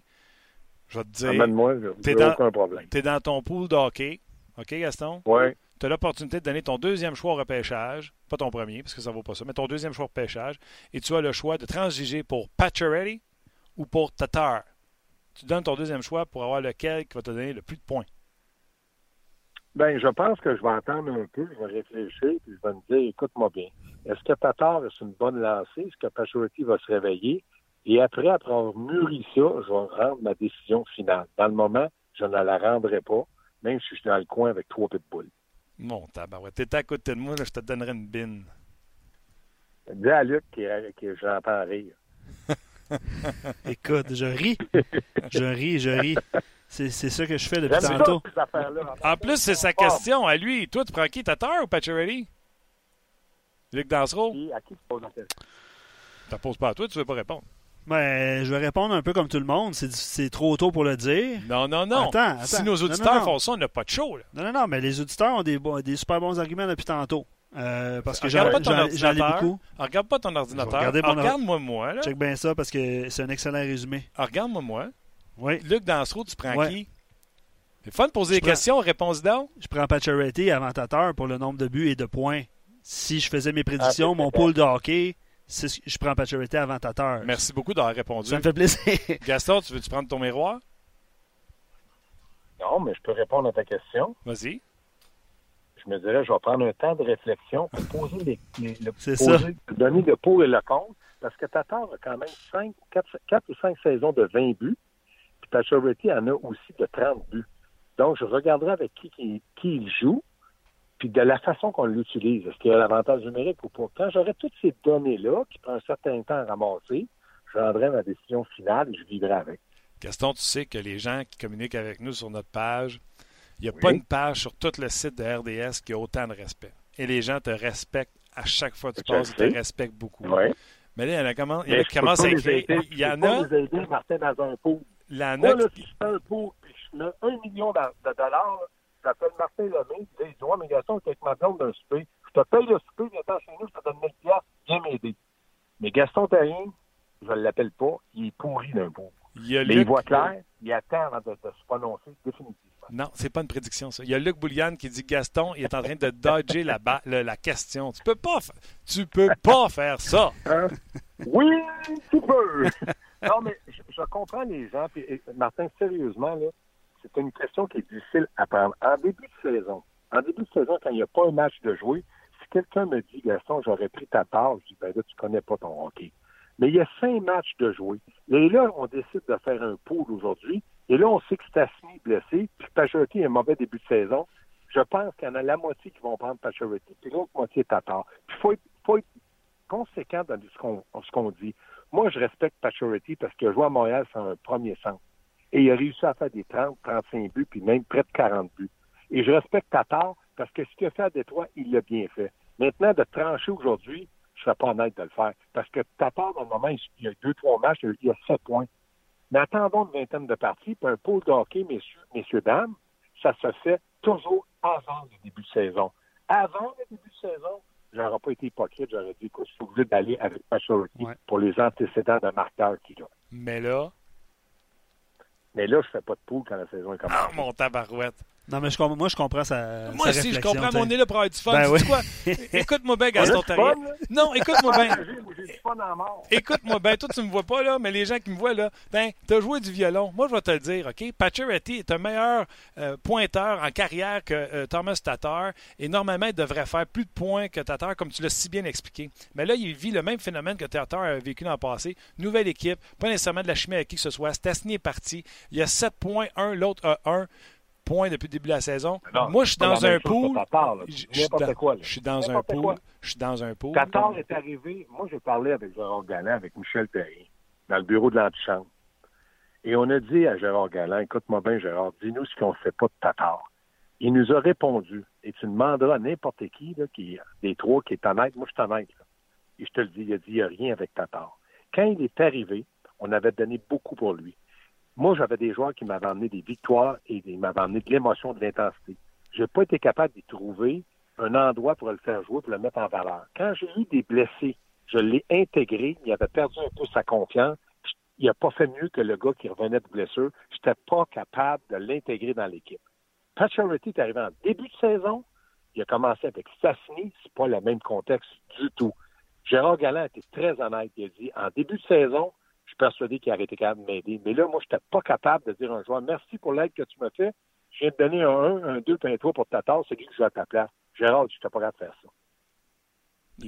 Je vais te dire. Amène-moi, t'es dans, aucun problème. Tu es dans ton pool de hockey. OK, Gaston? Oui tu as l'opportunité de donner ton deuxième choix au repêchage, pas ton premier, parce que ça ne vaut pas ça, mais ton deuxième choix au repêchage, et tu as le choix de transiger pour Pacioretty ou pour Tatar. Tu donnes ton deuxième choix pour avoir lequel qui va te donner le plus de points. Ben, je pense que je vais attendre un peu, je vais réfléchir, puis je vais me dire, écoute-moi bien, est-ce que Tatar est une bonne lancée? Est-ce que Pacioretty va se réveiller? Et après, après avoir mûri ça, je vais rendre ma décision finale. Dans le moment, je ne la rendrai pas, même si je suis dans le coin avec trois pitbulls. Mon tabarouette. T'es à côté de moi, là, je te donnerai une bine. Dis à Luc que j'entends rire. Écoute, je ris. Je ris, je ris. C'est, c'est ça que je fais depuis tantôt. En plus, c'est sa question à lui. Toi, tu prends qui, Tatar ou Pacioretty? Luc Dansereau? à qui tu poses la question? Tu ne poses pas à toi, tu ne veux pas répondre. Ben, je vais répondre un peu comme tout le monde. C'est trop tôt pour le dire. Non, non, non. Attends, attends. Si nos auditeurs font ça, on n'a pas de show. Là. Non, non, non, mais les auditeurs ont des, des super bons arguments depuis tantôt. Euh, parce que j'en ai beaucoup. regarde pas ton ordinateur. Regarde-moi moi. Là. Check bien ça parce que c'est un excellent résumé. Regarde-moi moi. Oui. Luc Dansereau, tu prends qui? C'est fun de poser des questions, réponse donc. Je prends Pacioretty avant pour le nombre de buts et de points. Si je faisais mes prédictions, ah, mon pool de hockey, je prends Pacioretty avant Merci beaucoup d'avoir répondu. Ça me fait plaisir. Gaston, tu veux-tu prendre ton miroir? Non, mais je peux répondre à ta question. Vas-y. Je me dirais, je vais prendre un temps de réflexion pour poser les, le, poser, donner le pour et le contre, parce que Tatar a quand même 5, 4, ou 5 saisons de 20 buts, puis Pacioretty en a aussi de 30 buts. Donc, je regarderai avec qui, qui, qui il joue, puis de la façon qu'on l'utilise. Est-ce qu'il y a l'avantage numérique ou pas? Quand j'aurai toutes ces données-là, qui prend un certain temps à ramasser, je rendrai ma décision finale et je vivrai avec. Gaston, tu sais que les gens qui communiquent avec nous sur notre page, il n'y a pas une page sur tout le site de RDS qui a autant de respect. Et les gens te respectent à chaque fois que tu passes, ils te respectent beaucoup. Mais là, il y en a, comment, il y en a qui commencent à écrire. Il y en a. Martin, dans un pot. Moi, là, si je fais un pot puis je mets un million de dollars, j'appelle Martin Lemay, il dit Ouais, mais Gaston, avec ma blonde d'un souper. Je te paye le souper, viens chez nous, je te donne 1000 viens m'aider. Mais Gaston Terrien, je ne l'appelle pas, il est pourri d'un pot. Il mais il voit clair, il attend avant de, se prononcer définitivement. Non, c'est pas une prédiction, ça. Il y a Luc Bouliane qui dit Gaston, il est en train de dodger la, la, question. Tu peux pas, tu peux pas faire ça. Hein? Oui, tu peux. non, mais je, je, comprends les gens. Puis, Martin, sérieusement, là, c'est une question qui est difficile à prendre. En début de saison, en début de saison, quand il n'y a pas un match de jouer, si quelqu'un me dit, Gaston, j'aurais pris ta part, je dis, ben là, tu connais pas ton hockey. Mais il y a cinq matchs de jouer. Et là, on décide de faire un pool aujourd'hui. Et là, on sait que Stasny est blessé, puis Pachority a un mauvais début de saison. Je pense qu'il y en a la moitié qui vont prendre Pachority, puis l'autre moitié Tatar. Puis il faut, être, conséquent dans ce qu'on dit. Moi, je respecte Pachority parce que jouer à Montréal, c'est un premier sens. Et il a réussi à faire des 30, 35 buts, puis même près de 40 buts. Et je respecte Tatar parce que ce qu'il a fait à Détroit, il l'a bien fait. Maintenant, de trancher aujourd'hui, je ne serais pas honnête de le faire. Parce que Tatar, dans le moment, il y a deux, trois matchs, il y a sept points. Mais attendons une vingtaine de parties, puis un pôle de hockey, messieurs, messieurs, dames, ça se fait toujours avant le début de saison. Avant le début de saison, j'aurais pas été hypocrite, j'aurais dit que je suis obligé d'aller avec Pachority pour les antécédents de marqueur qu'il a. Mais là, mais là, je fais pas de poule quand la saison est commencée. Ah, mon tabarouette. Non, mais je, moi, je comprends sa. Moi aussi, je comprends. Mon nez là pour avoir du fun. Ben quoi? Écoute-moi bien, Gaston Terrier. Non, écoute-moi bien. Écoute-moi bien. Toi, tu me vois pas, là, mais les gens qui me voient, là, ben, t'as joué du violon. Moi, je vais te le dire, OK? Pacioretty est un meilleur euh, pointeur en carrière que euh, Thomas Tatar. Et normalement, il devrait faire plus de points que Tatar, comme tu l'as si bien expliqué. Mais là, il vit le même phénomène que Tatar a vécu dans le passé. Nouvelle équipe, pas nécessairement de la chimie avec qui que ce soit. Stasny est parti. Il y a 7 points, un, l'autre a 1 points depuis le début de la saison. Moi, je suis dans un pool. Je suis dans un pool. Je suis dans un pool. Qatar est arrivé. Moi, j'ai parlé avec Gérard Galland, avec Michel Perry, dans le bureau de l'antichambre. Et on a dit à Gérard Galland, écoute-moi bien, Gérard, dis-nous ce qu'on ne fait pas de Tatar. Il nous a répondu, et tu demanderas à n'importe qui, là, qui, des trois, qui est honnête, moi je suis honnête, et je te le dis, il a dit, il n'y a rien avec Tatar. Quand il est arrivé, on avait donné beaucoup pour lui. Moi, j'avais des joueurs qui m'avaient amené des victoires et ils m'avaient amené de l'émotion, de l'intensité. Je n'ai pas été capable d'y trouver un endroit pour le faire jouer, pour le mettre en valeur. Quand j'ai eu des blessés, je l'ai intégré, il avait perdu un peu sa confiance. Il n'a pas fait mieux que le gars qui revenait de blessure. Je n'étais pas capable de l'intégrer dans l'équipe. Pat Charity est arrivé en début de saison. Il a commencé avec Sassini. C'est pas le même contexte du tout. Gérard Galland était très honnête. Il a dit, en début de saison, persuadé qu'il aurait été capable de m'aider. Mais là, moi, je n'étais pas capable de dire à un joueur merci pour l'aide que tu m'as fait. Je viens de donner un 1, un 2, puis un 3 pour ta tasse, c'est qui que joue à ta place. Gérard, je n'étais pas capable de faire ça.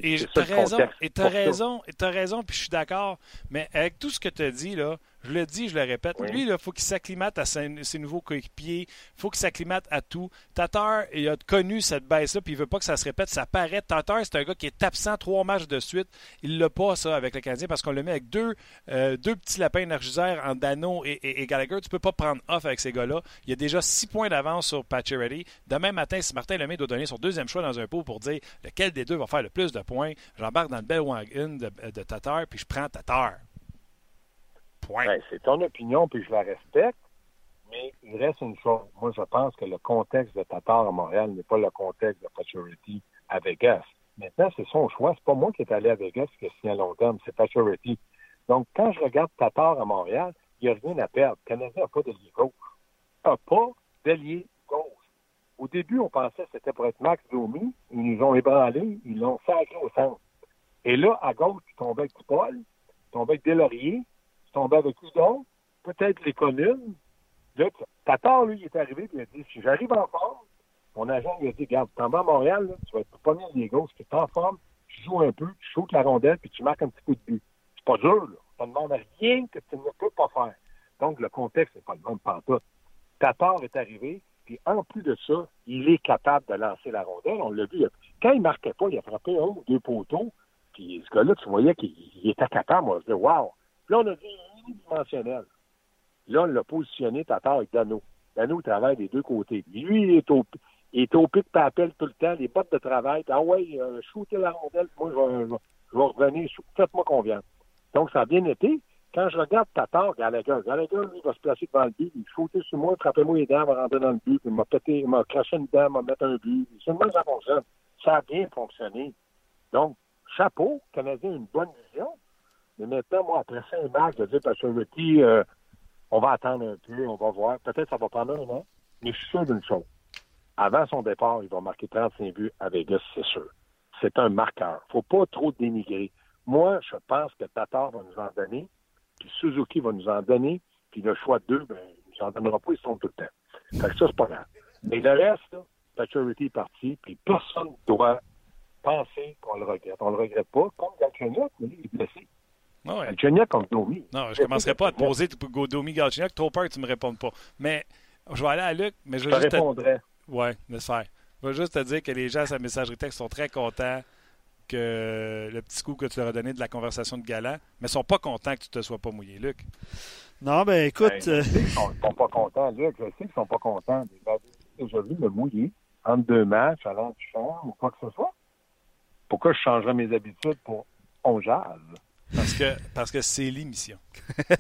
Et tu as raison, et tu as raison, et tu as raison, puis je suis d'accord. Mais avec tout ce que tu as dit, là, je le dis, je le répète. Lui, il faut qu'il s'acclimate à ses, nouveaux coéquipiers. Il faut qu'il s'acclimate à tout. Tatar, il a connu cette baisse-là, puis il veut pas que ça se répète. Ça paraît. Tatar, c'est un gars qui est absent trois matchs de suite. Il l'a pas, ça, avec le Canadien, parce qu'on le met avec deux, euh, deux petits lapins énergiseurs en Dano et, et, Gallagher. Tu peux pas prendre off avec ces gars-là. Il y a déjà six points d'avance sur Pacioretty. Demain matin, si Martin Lemay doit donner son deuxième choix dans un pot pour dire lequel des deux va faire le plus de points, j'embarque dans le bel wagon de, de Tatar, puis je prends Tatar. Ben, c'est ton opinion, puis je la respecte. Mais il reste une chose. Moi, je pense que le contexte de Tatar à Montréal n'est pas le contexte de Paturity à Vegas. Maintenant, c'est son choix. C'est pas moi qui est allé à Vegas qui a signé à long terme, c'est Paturity. Donc, quand je regarde Tatar à Montréal, il n'y a rien à perdre. Le Canadien n'a pas d'allié gauche. n'a pas d'allié gauche. Au début, on pensait que c'était pour être Max Domi. Ils nous ont ébranlé. Ils l'ont sacré au centre. Et là, à gauche, tu tombais avec Paul, tu tombais avec Delaurier, tu tombais avec Udon, peut-être les communes. Là, Tatar, lui, il est arrivé et il a dit si j'arrive en forme, mon agent lui a dit Regarde, t'en vas à Montréal, tu vas être le premier des gauches, tu es en forme, tu joues un peu, tu shootes la rondelle, puis tu marques un petit coup de but. C'est pas dur, là. Ça ne demande rien que tu ne peux pas faire. Donc, le contexte n'est pas le même pantoute. Tatar est arrivé, puis en plus de ça, il est capable de lancer la rondelle. On l'a vu. Quand il ne marquait pas, il a frappé un ou deux poteaux. Puis ce gars-là, tu voyais qu'il était capable. Moi, je dis, wow. Puis là, on a dit unidimensionnel. Là, on l'a positionné, Tatar, avec Dano. Dano travaille des deux côtés. Lui, il est au, il est au pic papel tout le temps, les bottes de travail. Ah ouais, euh, shooter la rondelle, moi, je vais, revenir. Faites-moi confiance. Donc, ça a bien été. Quand je regarde Tatar, Gallagher, Gallagher, lui, va se placer devant le but, il shooter sur moi, frappez-moi les dents, va rentrer dans le but, il m'a pété, il m'a craché une dent, m'a mettre un but. Le ça fonctionne. Ça a bien fonctionné. Donc, chapeau, Canadien une bonne vision. Mais maintenant, moi, après cinq matchs, dire parce que euh, on va attendre un peu, on va voir. Peut-être ça va prendre un an, mais je suis sûr d'une chose. Avant son départ, il va marquer 35 buts à Vegas, c'est sûr. C'est un marqueur. faut pas trop dénigrer. Moi, je pense que Tatar va nous en donner, puis Suzuki va nous en donner, puis le choix de deux, ben, il nous en donnera pas, ils sont tout le temps. Fait que ça, c'est pas grave. Mais le reste, là, Paturity est parti, puis personne ne doit penser qu'on le regrette. On le regrette pas, comme Galchenyuk, mais il est blessé. Ah ouais. Galchenyuk comme Domi. Non, je ne commencerai pas à te poser Domi Galchenyuk, trop peur que tu ne me répondes pas. Mais je vais aller à Luc, mais je vais je juste répondrais. Te... Oui, laisse faire. Je vais juste te dire que les gens à sa messagerie texte sont très contents que le petit coup que tu leur as donné de la conversation de galant, mais ils sont pas contents que tu te sois pas mouillé, Luc. Non, ben écoute. Ben, je sais qu'ils sont, sont, pas contents, Luc. Je sais qu'ils sont pas contents. J'ai vu me mouiller entre deux matchs, allant du champ ou quoi que ce soit. Pourquoi je changerais mes habitudes pour on jase? Parce que parce que c'est l'émission.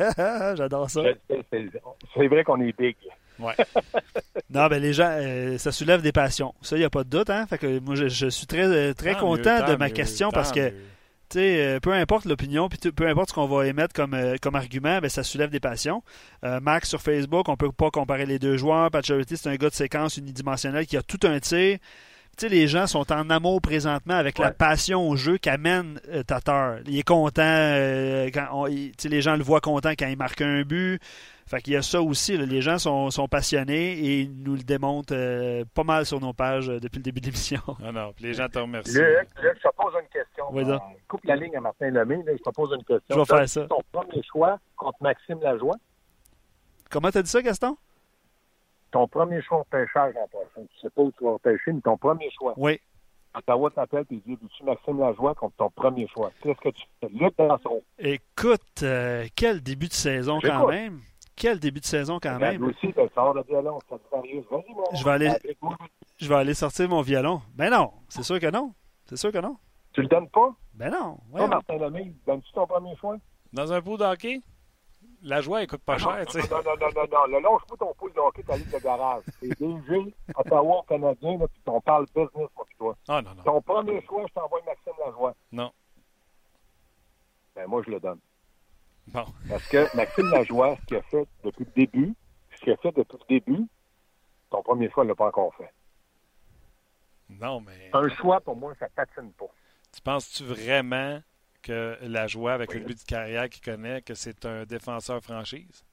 J'adore ça. C'est vrai qu'on est big. Ouais. non, ben les gens, euh, ça soulève des passions. Ça, il n'y a pas de doute. Hein? Fait que moi, je, je suis très, très content mieux, de ma mieux, question parce que, tu sais, peu importe l'opinion, puis peu importe ce qu'on va émettre comme, euh, comme argument, ben, ça soulève des passions. Euh, Max sur Facebook, on peut pas comparer les deux joueurs. Pat Charity, c'est un gars de séquence unidimensionnelle qui a tout un tir. Sais, les gens sont en amour présentement avec ouais. la passion au jeu qu'amène euh, Tatar. Il est content, euh, quand on, il, les gens le voient content quand il marque un but. Fait qu'il y a ça aussi. Là. Les gens sont, sont, passionnés et ils nous le démontrent euh, pas mal sur nos pages euh, depuis le début de l'émission. Non. Puis les gens te remercient. Luc, Luc, je te pose une question. Oui, coupe la ligne à Martin Lemay. Là, je te pose une question. Je vais faire ça. ton premier choix contre Maxime Lajoie? Comment t'as dit ça, Gaston? Ton premier choix au pêchage en passant. Tu sais pas où tu vas pêcher, mais ton premier choix. Oui. Ottawa t'appelle et dit tu Maxime Lajoie contre ton premier choix. Qu'est-ce que tu fais? Luc Danson. Écoute, euh, quel début de saison quand même. Quel début de saison quand même. Aussi, ben, sort de violon, ça je vais aller, je vais aller sortir mon violon. Ben non, c'est sûr que non. C'est sûr que non. Tu le donnes pas? Ben non. Toi, Martin Lemay, donnes-tu ton premier choix? Dans un pot d'hockey? La joie, elle coûte pas cher, tu sais. Non, non, non, non, non. Le lâche pas ton pool de hockey, ta ligne de garage. C'est DG, Ottawa, Canadien, là, puis on parle business, moi, puis toi. Ah, non, non. Ton premier choix, je t'envoie Maxime Lajoie. Non. Ben, moi, je le donne. Bon. Parce que Maxime Lajoie, ce qu'il a fait depuis le début, ce qu'il a fait depuis le début, ton premier choix, il ne l'a pas encore fait. Non, mais. Un choix, pour moi, ça patine pas. Tu penses-tu vraiment que la joie, avec oui. le but de carrière qu'il connaît, que c'est un défenseur franchise?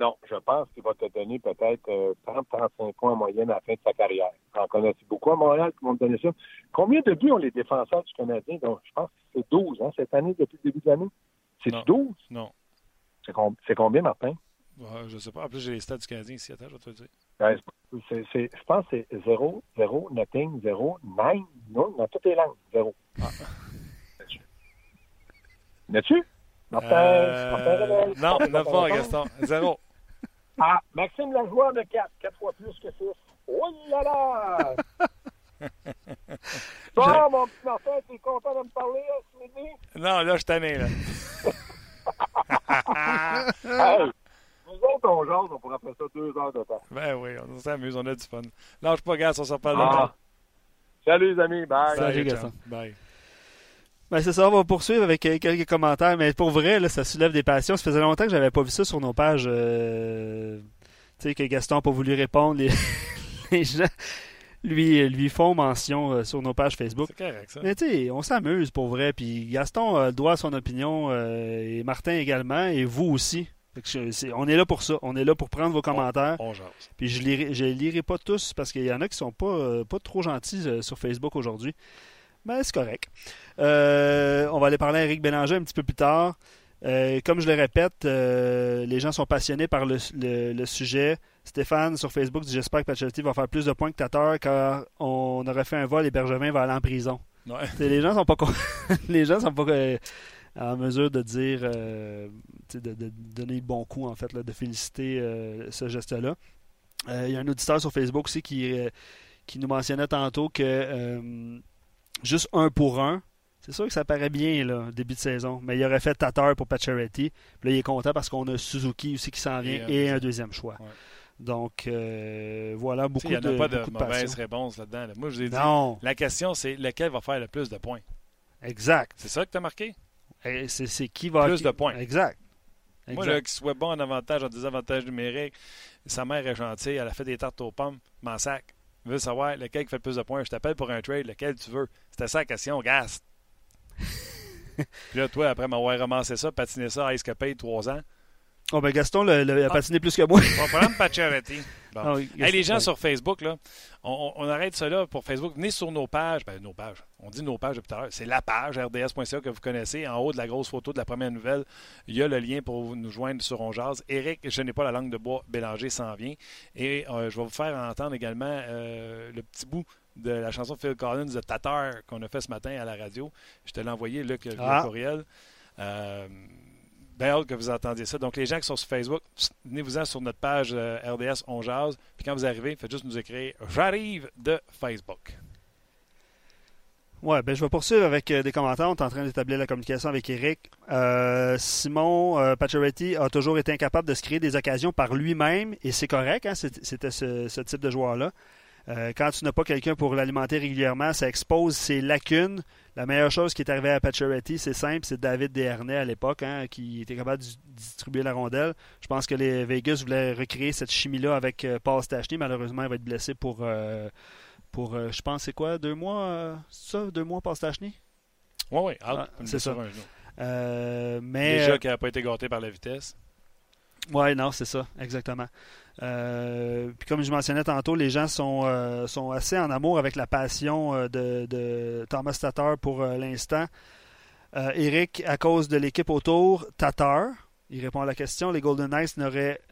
Non, je pense qu'il va te donner peut-être euh, 30-35 points en moyenne à la fin de sa carrière. En connais beaucoup à Montréal qui vont te donner ça? Combien de buts ont les défenseurs du Canadien? Donc, je pense que c'est 12 hein, cette année, depuis le début de l'année. C'est 12? Non. C'est com combien, Martin? Ouais, je ne sais pas. En plus, j'ai les stats du Canadien ici. Attends, je vais te le dire. Ben, c est, c est, je pense que c'est 0, 0, nothing, 0, 9, non, dans toutes les langues, 0. Ah. N'as-tu? Martin, euh... Martin Non, n'a pas, Gaston. 0. Ah, Maxime Lajoie de 4, 4 fois plus que 6. Oh là là! Bon, je... mon petit Martin, t'es content de me parler ce midi? Non, là, je t'en ai, là. nous autres, on jase, on pourrait faire ça deux heures de temps. Ben oui, on s'amuse, on a du fun. Lâche pas, gars, on s'en parle ah. Salut les amis, bye. Salut, Gaston. Bye. Ben c'est ça, on va poursuivre avec euh, quelques commentaires, mais pour vrai, là, ça soulève des passions. Ça faisait longtemps que j'avais pas vu ça sur nos pages. Euh, tu sais, que Gaston n'a pas voulu répondre. Les, gens lui, lui font mention euh, sur nos pages Facebook. C'est correct, ça. Mais tu sais, on s'amuse pour vrai. Puis Gaston a le droit à son opinion, et Martin également, et vous aussi. on est là pour ça. On est là pour prendre vos commentaires. On, Puis je lirai, je lirai pas tous parce qu'il y en a qui sont pas, pas trop gentils sur Facebook aujourd'hui. Mais c'est correct. Euh, on va aller parler à Eric Bélanger un petit peu plus tard. Euh, comme je le répète, euh, les gens sont passionnés par le, sujet. Stéphane sur Facebook dit J'espère que Pacioretty va faire plus de points que Tatar car on aurait fait un vol et Bergevin va aller en prison. Les gens sont pas les gens sont pas en mesure de dire de, donner le bon coup en fait, de féliciter ce geste-là. Il y a un auditeur sur Facebook aussi qui, qui nous mentionnait tantôt que juste un pour un, c'est sûr que ça paraît bien, là, début de saison. Mais il aurait fait Tatar pour Pacioretty. Puis là, il est content parce qu'on a Suzuki aussi qui s'en vient et, un, deuxième choix. Donc, euh, voilà, beaucoup de Il n'y a pas de, mauvaise réponse là-dedans. Moi, je vous ai dit, la question, c'est lequel va faire le plus de points? Exact. C'est ça que tu as marqué? C'est qui va... Plus de points. Exact. Moi, là, qu'il soit bon en avantage, en désavantage numérique, sa mère est gentille, elle a fait des tartes aux pommes, m'en sac. Veux savoir lequel qui fait le plus de points? Je t'appelle pour un trade, lequel tu veux? C'était ça la question, Gast. Puis là, toi, après m'avoir ramassé ça, patiné ça à Ice trois ans. Oh ben Gaston le, a ah. patiné plus que moi. on va prendre Pacioretty. Bon. Ah les gens sur Facebook, là, on, arrête cela pour Facebook. Venez sur nos pages. Ben, nos pages. On dit nos pages depuis tout à l'heure. C'est la page rds.ca que vous connaissez. En haut de la grosse photo de la première nouvelle, il y a le lien pour nous joindre sur Onjaz. Eric, je n'ai pas la langue de bois, Bélanger s'en vient. Et euh, je vais vous faire entendre également euh, le petit bout de la chanson Phil Collins de Tatar qu'on a fait ce matin à la radio. Je te l'ai envoyé, Luc, via ah. courriel. Euh, bien que vous entendiez ça. Donc, les gens qui sont sur Facebook, venez-vous-en sur notre page euh, RDS On Jazz. Puis quand vous arrivez, faites juste nous écrire « J'arrive » de Facebook. Ouais, ben je vais poursuivre avec euh, des commentaires. On est en train d'établir la communication avec Eric. Euh, Simon euh, a toujours été incapable de se créer des occasions par lui-même, et c'est correct, hein, c'était ce, type de joueur-là. Euh, quand tu n'as pas quelqu'un pour l'alimenter régulièrement, ça expose ses lacunes. La meilleure chose qui est arrivée à Pacioretty, c'est simple, c'est David Desharnais à l'époque, hein, qui était capable de distribuer la rondelle. Je pense que les Vegas voulaient recréer cette chimie-là avec euh, Paul Stachny. Malheureusement, il va être blessé pour, euh, pour je pense, c'est quoi, deux mois, ça, deux mois Paul Stachny? Oui, oui, ah, c'est ça. mais, Déjà qui n'a pas été gâté par la vitesse. Oui, non, c'est ça, exactement. Euh, puis comme je mentionnais tantôt, les gens sont, euh, sont assez en amour avec la passion euh, de, Thomas Tatar pour l'instant. Eric, à cause de l'équipe autour, Tatar, il répond à la question. Les Golden Knights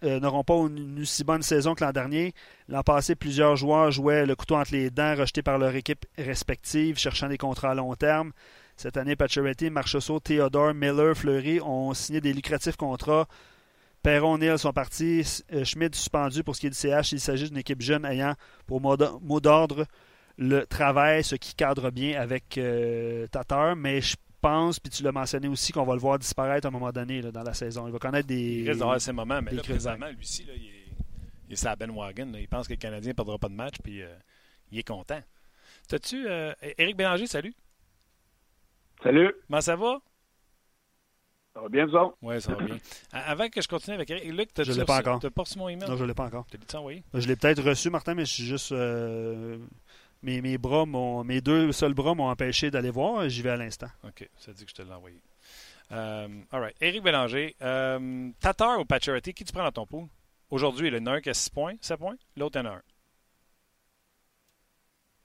n'auront pas une, si bonne saison que l'an dernier. L'an passé, plusieurs joueurs jouaient le couteau entre les dents, rejetés par leur équipe respective, cherchant des contrats à long terme. Cette année, Pacioretty, Marchessault, Theodore, Miller, Fleury ont signé des lucratifs contrats Perron, Neal sont partis. Euh, Schmidt suspendu pour ce qui est du CH. Il s'agit d'une équipe jeune ayant pour mot d'ordre le travail, ce qui cadre bien avec euh, Tatar. Mais je pense, puis tu l'as mentionné aussi, qu'on va le voir disparaître à un moment donné dans la saison. Il va connaître des. Il risque d'avoir ces moments, mais là, présentement, lui ci il, est, il est Ben Wagon. Il pense que le Canadien ne perdra pas de match, puis euh, il est content. T'as-tu. Éric Bélanger, salut. Salut. Comment ça va? Ça va bien, vous Oui, ça va bien. Avant que je continue avec Eric, Luc, tu l'ai pas encore. Tu pas reçu mon email? Non, je ne l'ai pas encore. Tu l'as envoyé? Je l'ai peut-être reçu, Martin, mais je suis juste. Euh, mes, mes, bras mes deux seuls bras m'ont empêché d'aller voir. J'y vais à l'instant. OK, ça dit que je te l'ai envoyé. Euh, all right. Éric Bélanger, euh, Tatar ou Pacioretty, qui tu prends dans ton pool? Aujourd'hui, il y en a un qui a 6 points, 7 points, l'autre en a un.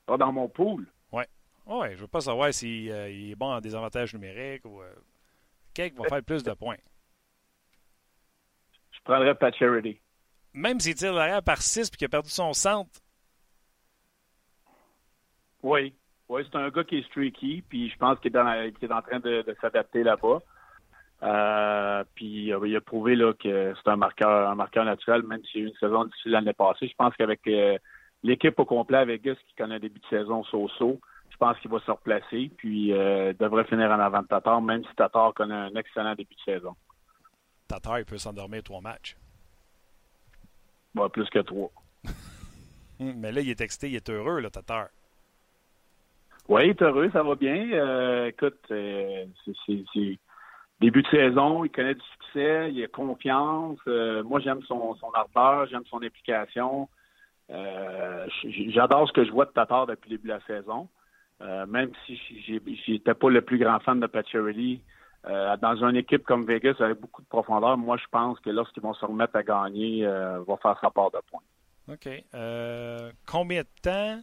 Pas dans mon pool? Oui. Oui, je veux pas savoir s'il est bon en désavantage numérique ou. Cake va faire plus de points. Je prendrais Charity. Même s'il tire l'arrière par 6 et qu'il a perdu son centre. Oui. Oui, c'est un gars qui est streaky, puis je pense qu'il est, en train de, s'adapter là-bas. Euh, puis euh, il a prouvé là, que c'est un marqueur, un marqueur naturel, même s'il y a eu une saison difficile l'année passée. Je pense qu'avec euh, l'équipe au complet, avec Gus qui connaît un début de saison so-so, pense qu'il va se replacer, puis euh, devrait finir en avant de Tatar, même si Tatar connaît un excellent début de saison. Tatar, il peut s'endormir trois matchs. Bah, plus que trois. Hum, mais là, il est excité, il est heureux, le Tatar. Oui, il est heureux, ça va bien. Euh, écoute, euh, c'est début de saison, il connaît du succès, il a confiance. Euh, moi, j'aime son, son ardeur, j'aime son implication. J'adore ce que je vois de Tatar depuis le début de la saison. Même si j'étais pas le plus grand fan de Pacioretty, dans une équipe comme Vegas avec beaucoup de profondeur, moi, je pense que lorsqu'ils vont se remettre à gagner, il va faire sa part de points. OK. combien de temps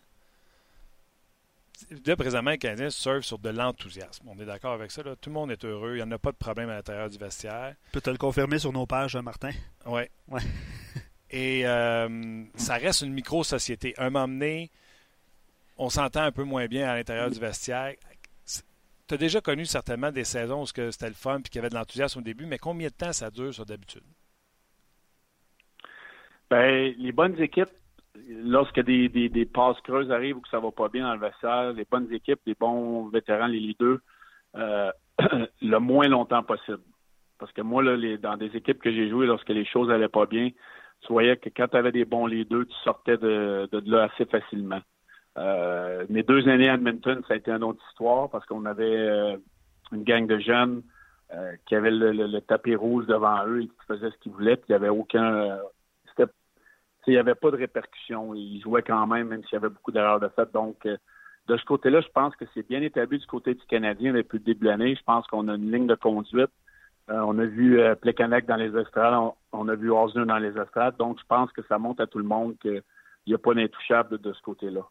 Là, présentement, les Canadiens surfent sur de l'enthousiasme? On est d'accord avec ça. Là? Tout le monde est heureux. Il n'y en a pas de problème à l'intérieur du vestiaire. Peut te le confirmer sur nos pages, Martin? Oui. Ouais. Et euh, ça reste une micro-société. Un moment donné, on s'entend un peu moins bien à l'intérieur du vestiaire. Tu as déjà connu certainement des saisons où c'était le fun et qu'il y avait de l'enthousiasme au début, mais combien de temps ça dure, ça, d'habitude? Ben, les bonnes équipes lorsque des, des, passes creuses arrivent ou que ça va pas bien dans le vestiaire, les bonnes équipes, les bons vétérans, les leaders, euh, le moins longtemps possible. Parce que moi, là, dans des équipes que j'ai jouées, lorsque les choses allaient pas bien, tu voyais que quand tu avais des bons leaders, tu sortais de, là assez facilement. Euh, mes deux années à Edmonton, ça a été une autre histoire parce qu'on avait euh, une gang de jeunes euh, qui avaient le, tapis rouge devant eux et qui faisaient ce qu'ils voulaient, il n'y avait aucun il n'y avait pas de répercussions. Il jouait quand même, même s'il y avait beaucoup d'erreurs de fait. Donc, de ce côté-là, je pense que c'est bien établi du côté du Canadien depuis le début de l'année. Je pense qu'on a une ligne de conduite. On a vu euh, dans les estrades, on, a vu Osner dans les estrades. Donc, je pense que ça montre à tout le monde qu'il n'y a pas d'intouchable de, ce côté-là.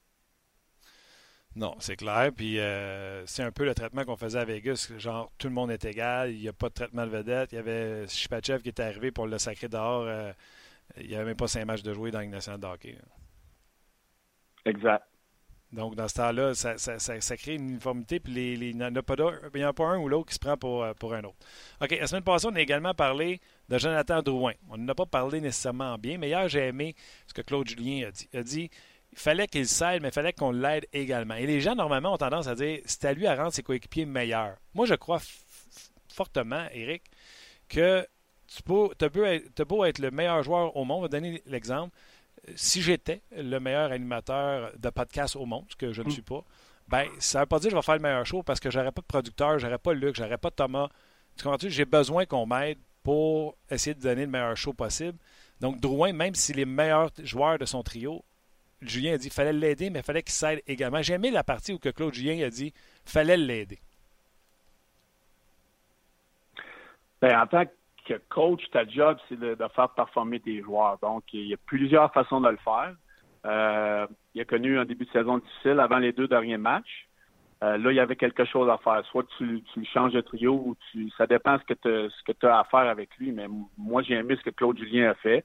Non, c'est clair. Puis euh, c'est un peu le traitement qu'on faisait à Vegas. Genre, tout le monde est égal. Il n'y a pas de traitement de vedette. Il y avait Shipachev qui était arrivé pour le sacré dehors il n'y avait même pas cinq matchs de jouer dans une nationale de hockey. Exact. Donc, dans ce temps-là, ça, ça, ça, crée une uniformité, puis les, il n'y en, a pas un ou l'autre qui se prend pour, euh, pour un autre. OK, la semaine passée, on a également parlé de Jonathan Drouin. On n'a pas parlé nécessairement bien, mais hier, j'ai aimé ce que Claude Julien a dit. Il a dit il fallait qu'il s'aide, mais il fallait qu'on l'aide également. Et les gens, normalement, ont tendance à dire c'est à lui à rendre ses coéquipiers meilleurs. Moi, je crois fortement, Eric, que tu peux, as beau, être, le meilleur joueur au monde. Je vais donner l'exemple. Si j'étais le meilleur animateur de podcast au monde, ce que je ne mm. suis pas, ben ça ne veut pas dire que je vais faire le meilleur show parce que j'aurais pas de producteur, j'aurais pas Luc, j'aurais pas Thomas. Tu comprends-tu? J'ai besoin qu'on m'aide pour essayer de donner le meilleur show possible. Donc, Drouin, même si les meilleurs joueurs de son trio, Julien a dit fallait l'aider, mais fallait qu'il s'aide également. J'ai aimé la partie où que Claude Julien a dit fallait l'aider. Ben, en tant que coach, ta job, c'est de, faire performer tes joueurs. Donc, il y a plusieurs façons de le faire. Euh, il a connu un début de saison difficile avant les deux derniers matchs. Euh, là, il y avait quelque chose à faire. Soit tu, tu changes de trio ou tu, ça dépend ce que tu as à faire avec lui. Mais moi, j'ai aimé ce que Claude Julien a fait.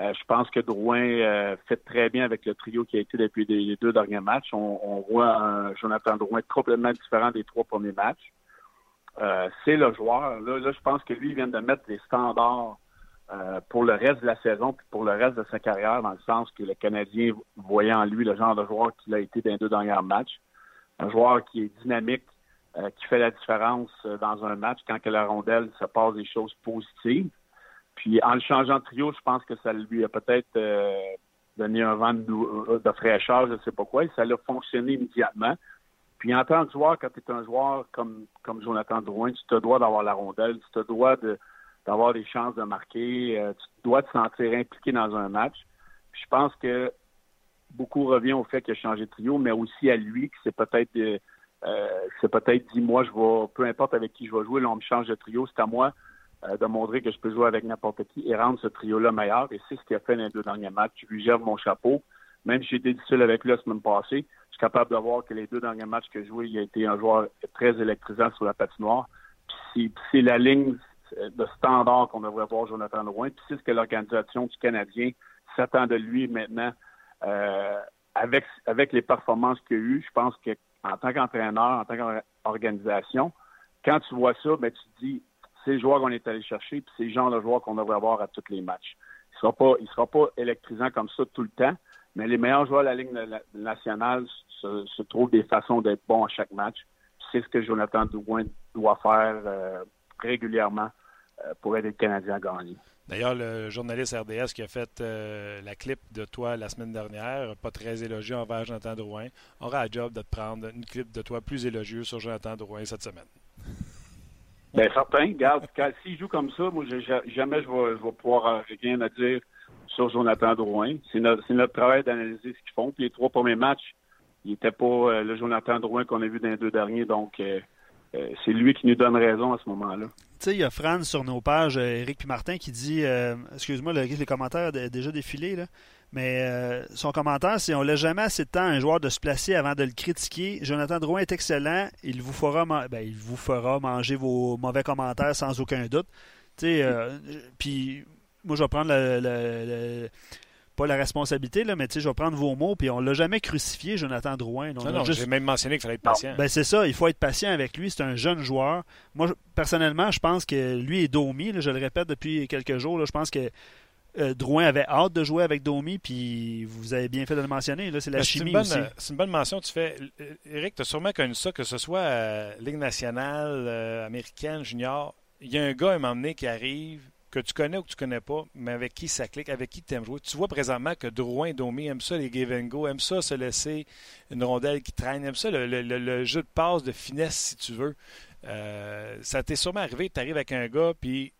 Euh, je pense que Drouin fait très bien avec le trio qui a été depuis les, deux derniers matchs. On, voit un Jonathan Drouin complètement différent des trois premiers matchs. Euh, c'est le joueur. Là, je pense que lui, il vient de mettre des standards euh, pour le reste de la saison puis pour le reste de sa carrière, dans le sens que le Canadien voyait en lui le genre de joueur qu'il a été dans les deux derniers matchs. Un joueur qui est dynamique, euh, qui fait la différence dans un match quand que la rondelle se passe des choses positives. Puis en le changeant de trio, je pense que ça lui a peut-être donné un vent de, de fraîcheur, je ne sais pas quoi, et ça a fonctionné immédiatement. Puis en tant que joueur, quand tu es un joueur comme, Jonathan Drouin, tu te dois d'avoir la rondelle, tu te dois d'avoir des chances de marquer, euh, tu dois te sentir impliqué dans un match. Puis je pense que beaucoup revient au fait qu'il a changé de trio, mais aussi à lui que c'est peut-être euh, euh c'est peut-être dit moi je vais peu importe avec qui je vais jouer, là on me change de trio, c'est à moi euh, de montrer que je peux jouer avec n'importe qui et rendre ce trio-là meilleur. Et c'est ce qu'il a fait dans les deux derniers matchs. Je lui gère mon chapeau. Même si j'ai été difficile avec lui la semaine passée, capable de voir que les deux derniers matchs que j'ai joué, il a été un joueur très électrisant sur la patinoire. Puis c'est la ligne de standard qu'on devrait voir Jonathan Drouin. Puis c'est ce que l'organisation du Canadien s'attend de lui maintenant. Euh, avec, avec les performances qu'il a eues, je pense qu'en tant qu'entraîneur, en tant qu'organisation, quand tu vois ça, ben, tu te dis, c'est le joueur qu'on est allé chercher, puis c'est le genre de joueur qu'on devrait avoir à tous les matchs. Il ne sera, pas, sera pas électrisant comme ça tout le temps, mais les meilleurs joueurs de la Ligue nationale se, trouvent des façons d'être bons à chaque match. C'est ce que Jonathan Drouin doit faire euh, régulièrement pour aider le Canadien à gagner. D'ailleurs, le journaliste RDS qui a fait la clip de toi la semaine dernière, pas très élogieux envers Jonathan Drouin, aura la job de te prendre une clip de toi plus élogieuse sur Jonathan Drouin cette semaine. Bien, certain. Regarde, s'il joue comme ça, moi, jamais je vais, je vais pouvoir rien à dire sur Jonathan Drouin. C'est notre, travail d'analyser ce qu'ils font. Puis les trois premiers matchs, il n'était pas euh, le Jonathan Drouin qu'on a vu dans les deux derniers. Donc, euh, euh, c'est lui qui nous donne raison à ce moment-là. Tu sais, il y a Franz sur nos pages, Eric puis Martin, qui dit Excuse-moi, les commentaires déjà défilé, là, mais son commentaire, c'est On laisse jamais assez de temps à un joueur de se placer avant de le critiquer. Jonathan Drouin est excellent. Il vous fera, ben, il vous fera manger vos mauvais commentaires sans aucun doute. Sais, puis moi, je vais prendre le, pas la responsabilité, là, mais je vais prendre vos mots, puis on l'a jamais crucifié, Jonathan Drouin. non, non, j'ai même mentionné qu'il fallait être patient. Ben, c'est ça, il faut être patient avec lui. C'est un jeune joueur. Moi, personnellement, je pense que lui et Domi, je le répète depuis quelques jours, je pense que euh, Drouin avait hâte de jouer avec Domi, puis vous avez bien fait de le mentionner. C'est la ben, chimie aussi. C'est une bonne mention. Tu fais, Eric, tu as sûrement connu ça, que ce soit euh, Ligue nationale, euh, américaine, junior. Il y a un gars à un moment donné qui arrive, que tu connais ou que tu connais pas, mais avec qui ça clique, avec qui tu aimes jouer. Tu vois présentement que Drouin Domi aiment ça, les give and go, aiment ça se laisser une rondelle qui traîne, aiment ça le, jeu de passe, de finesse, si tu veux. Euh, ça t'est sûrement arrivé, tu arrives avec un gars, puis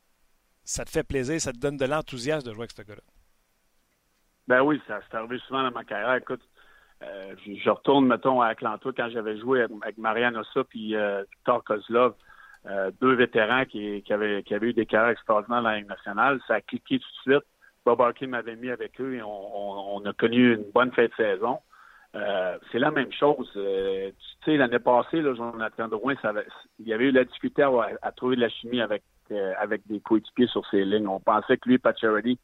ça te fait plaisir, ça te donne de l'enthousiasme de jouer avec ce gars-là. Ben oui, ça s'est arrivé souvent dans ma carrière. Écoute, euh, je, retourne, mettons, à Atlanta quand j'avais joué avec Marianne Ossa puis euh, Kozlov. Euh, deux vétérans qui, avaient, qui avaient eu des carrières extraordinaires dans la Ligue nationale. Ça a cliqué tout de suite. Bob Harkey m'avait mis avec eux et on, a connu une bonne fin de saison. Euh, c'est la même chose. Tu sais, l'année passée, là, Jonathan Drouin, ça il y avait eu la difficulté à, trouver de la chimie avec, avec des coéquipiers sur ses lignes. On pensait que lui, Pat Charity,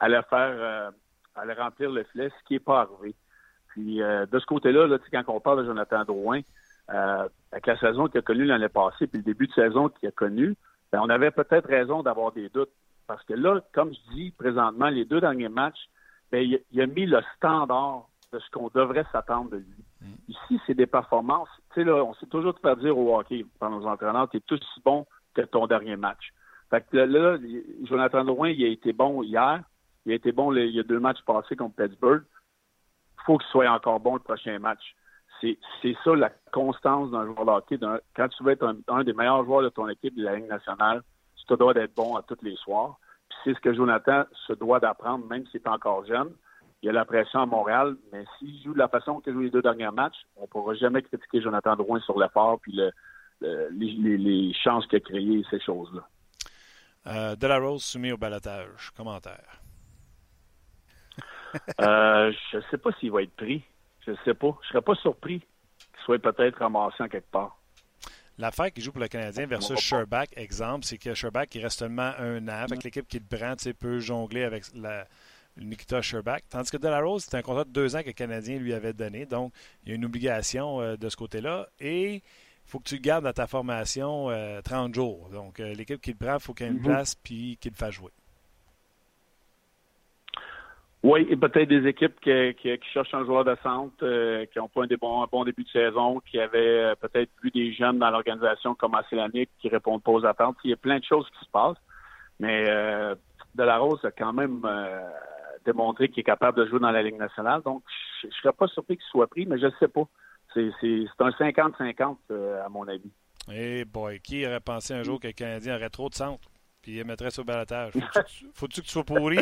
allait faire allait remplir le filet, ce qui n'est pas arrivé. Puis de ce côté-là, là, quand on parle de Jonathan Drouin, euh, avec la saison qu'il a connue l'année passée, puis le début de saison qu'il a connu, ben, on avait peut-être raison d'avoir des doutes. Parce que là, comme je dis présentement, les deux derniers matchs, ben, il, a mis le standard de ce qu'on devrait s'attendre de lui. Mm. Ici, c'est des performances. Tu sais, là, on sait toujours te faire dire au hockey par nos entraîneurs, tu es tout aussi bon que ton dernier match. Fait que là, Jonathan Drouin, il a été bon hier. Il a été bon il y a deux matchs passés contre Pittsburgh. Il faut qu'il soit encore bon le prochain match c'est ça la constance d'un joueur de hockey. Quand tu veux être un, des meilleurs joueurs de ton équipe de la Ligue nationale, tu te dois d'être bon à tous les soirs. c'est ce que Jonathan se doit d'apprendre, même s'il est encore jeune. Il y a la pression à Montréal, mais s'il joue de la façon qu'il joue les deux derniers matchs, on ne pourra jamais critiquer Jonathan Drouin sur l'effort puis les, chances qu'il a créées, ces choses-là. Euh, de la Rose soumis au balotage. Commentaire. euh, je ne sais pas s'il va être pris. Je ne sais pas. Je ne serais pas surpris qu'il soit peut-être ramassé en quelque part. L'affaire qui joue pour le Canadien versus Sherbach, exemple, c'est que Sherbach, il reste seulement un an. Avec l'équipe qui le prend, peut jongler avec la, Nikita Sherbach. Tandis que Delarose, c'est un contrat de deux ans que le Canadien lui avait donné. Donc, il y a une obligation euh, de ce côté-là. Et faut que tu gardes à ta formation 30 euh, jours. Donc, euh, l'équipe qui le prend, il faut qu'il ait une mm-hmm. place puis qu'il le fasse jouer. Oui, et peut-être des équipes qui, qui, cherchent un joueur de centre, euh, qui ont pas un, des bons, un bon début de saison, qui avaient peut-être vu des jeunes dans l'organisation commencer l'année qui répondent pas aux attentes. Il y a plein de choses qui se passent. Mais euh, Delarose a quand même démontré qu'il est capable de jouer dans la Ligue nationale. Donc, je ne serais pas surpris qu'il soit pris, mais je ne sais pas. C'est un 50-50 à mon avis. Eh boy, qui aurait pensé un jour que le Canadien aurait trop de centre puis il mettrait sur le balatage? Faut-tu que tu sois pourri?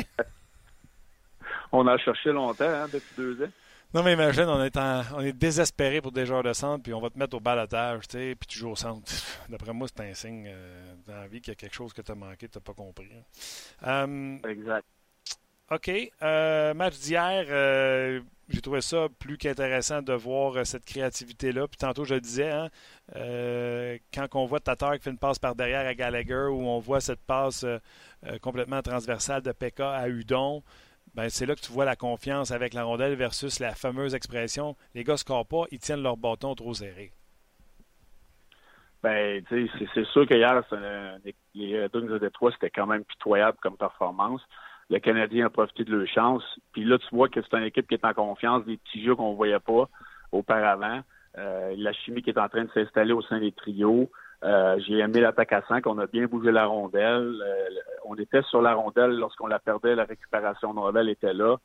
on a cherché longtemps, hein, depuis deux ans. Non, mais imagine, on est, on est désespéré pour des joueurs de centre, puis on va te mettre au balotage, tu sais, puis tu joues au centre. D'après moi, c'est un signe euh, dans la vie qu'il y a quelque chose que tu as manqué, tu n'as pas compris. Hein. Euh, exact. OK. Euh, match d'hier, j'ai trouvé ça plus qu'intéressant de voir cette créativité-là. Puis tantôt, je disais, hein, quand on voit Tatar qui fait une passe par derrière à Gallagher, ou on voit cette passe complètement transversale de Pekka à Udon, ben, c'est là que tu vois la confiance avec la rondelle versus la fameuse expression les gars ne scorent pas, ils tiennent leur bâton trop serré. Ben, tu sais, c'est sûr qu'hier, les Dunes de Détroit, c'était quand même pitoyable comme performance. Le Canadien a profité de leur chance. Puis là, tu vois que c'est une équipe qui est en confiance, des petits jeux qu'on ne voyait pas auparavant. Euh, la chimie qui est en train de s'installer au sein des trios. Euh, j'ai aimé l'attaque à 5. On a bien bougé la rondelle. Euh, on était sur la rondelle lorsqu'on la perdait. La récupération rondelle était là.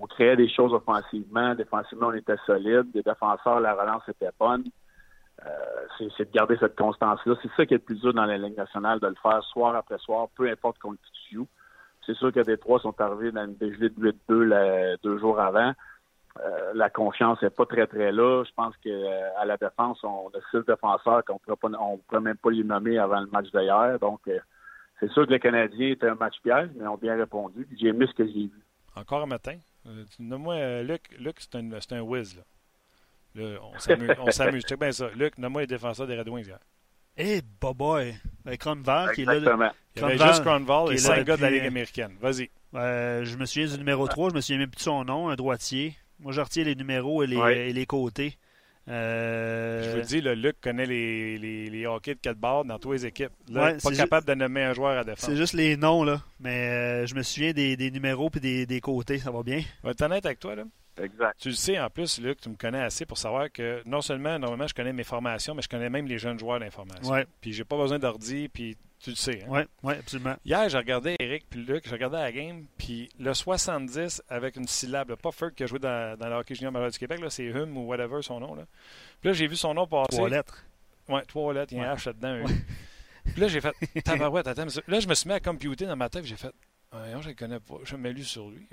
On créait des choses offensivement. Défensivement, on était solide. Les défenseurs, la relance était bonne. c'est de garder cette constance-là. C'est ça qui est le plus dur dans la Ligue nationale, de le faire soir après soir, peu importe contre qui tu. C'est sûr que des trois sont arrivés dans une dégelée de 8-2 deux jours avant. Euh, la confiance n'est pas très, très là. Je pense qu'à euh, la défense, on a six défenseurs qu'on ne pourrait même pas les nommer avant le match d'hier. Donc, euh, c'est sûr que les Canadiens étaient un match piège, mais ont bien répondu. J'ai aimé ce que j'ai vu. Encore un matin. Nomme-moi Luc. Luc, c'est un, un whiz. Là. on s'amuse. Check bien ça. Luc, nomme-moi les défenseurs des Red Wings hier. Eh, hey, boy! Ben, Cronval qui est là. Il y avait juste Cronval et cinq gars de la Ligue américaine. Vas-y. je me souviens du numéro 3. Je me souviens même plus de son nom. Un droitier. Moi, je retiens les numéros et les, côtés. Euh... Je vous dis, le Luc connaît les, les, les hockey de quatre barres dans toutes les équipes. Là, pas capable de nommer un joueur à défense. C'est juste les noms, là. Mais euh, je me souviens des, des numéros et des, des, côtés. Ça va bien? Je vais être honnête avec toi, là. Exact. Tu le sais, en plus, Luc, tu me connais assez pour savoir que non seulement, normalement, je connais mes formations, mais je connais même les jeunes joueurs d'information. Ouais. Puis j'ai pas besoin d'ordi, puis tu le sais. Hein? Oui, ouais, absolument. Hier, j'ai regardé Eric puis Luc, j'ai regardé la game, puis le 70 avec une syllabe, pas Ferg qui a joué dans, dans le hockey junior majeur du Québec, c'est Hum ou whatever son nom. Là. Puis là, j'ai vu son nom passer. Trois lettres. Oui, trois lettres, il y a un H là-dedans. Puis là, j'ai fait Tabarouette, attends, là, je me suis mis à computer dans ma tête, j'ai fait Voyons, je ne connais pas, je me lu sur lui.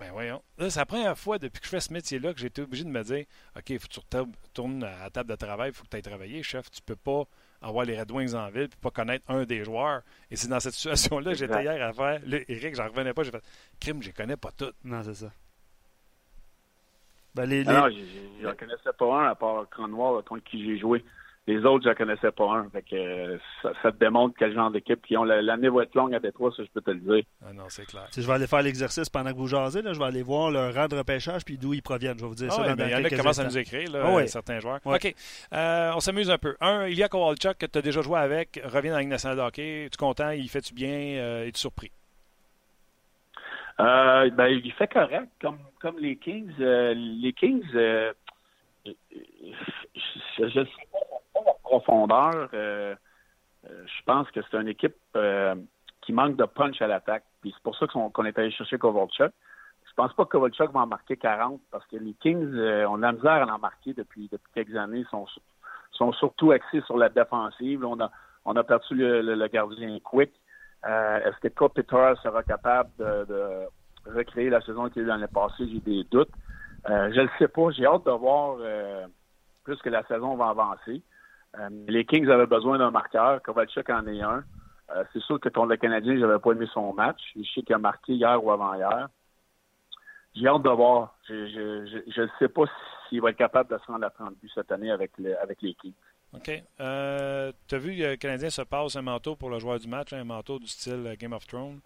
Ben voyons. Là, c'est la première fois depuis que je fais ce métier-là que j'ai été obligé de me dire OK, il faut que tu retournes à la table de travail, il faut que tu ailles travailler, chef. Tu peux pas avoir les Red Wings en ville et pas connaître un des joueurs. Et c'est dans cette situation-là que j'étais hier à faire. Là, Eric, j'en revenais pas. J'ai fait crime, je les connais pas toutes. Non, c'est ça. Ben, les, ah les... Non, je ne connaissais pas un à part Cronwall contre qui j'ai joué. Les autres, je ne connaissais pas un. Fait que, euh, ça, te démontre quel genre d'équipe qui ont. L'année va être longue à Détroit, ça, je peux te le dire. Ah non, c'est clair. Si je vais aller faire l'exercice pendant que vous jasez, là, je vais aller voir leur rang de repêchage puis d'où ils proviennent. Je vais vous dire ah ça dans Il y en a qui commencent à nous écrire, là, ah certains joueurs. OK. Euh, on s'amuse un peu. Un, Ilya Kowalchuk, que tu as déjà joué avec, revient dans la Ligue nationale de hockey. Es-tu content? Il fait-tu bien? Euh, Es-tu surpris? Euh, ben, il fait correct, comme, comme les Kings. Euh, les Kings, euh, je ne sais pas profondeur, euh, euh, je pense que c'est une équipe euh, qui manque de punch à l'attaque. Puis c'est pour ça qu'on est allé chercher Kovalchuk. Je pense pas que Kovalchuk va en marquer 40 parce que les Kings ont de la misère à en marquer depuis, depuis quelques années. Ils sont, surtout axés sur la défensive. On a, on a perdu le, gardien Quick. Est-ce que Kopitar sera capable de, recréer la saison qu'il a eu l'année passée? J'ai des doutes. je ne le sais pas. J'ai hâte de voir plus que la saison va avancer. Euh, les Kings avaient besoin d'un marqueur. Kovalchuk en est un. Euh, c'est sûr que contre le Canadien, je n'avais pas aimé son match. Je sais qu'il a marqué hier ou avant-hier. J'ai hâte de voir. Je ne sais pas s'il va être capable de se rendre à 30 buts cette année avec, avec les Kings. OK. Euh, tu as vu que le Canadien se passe un manteau pour le joueur du match, un manteau du style Game of Thrones.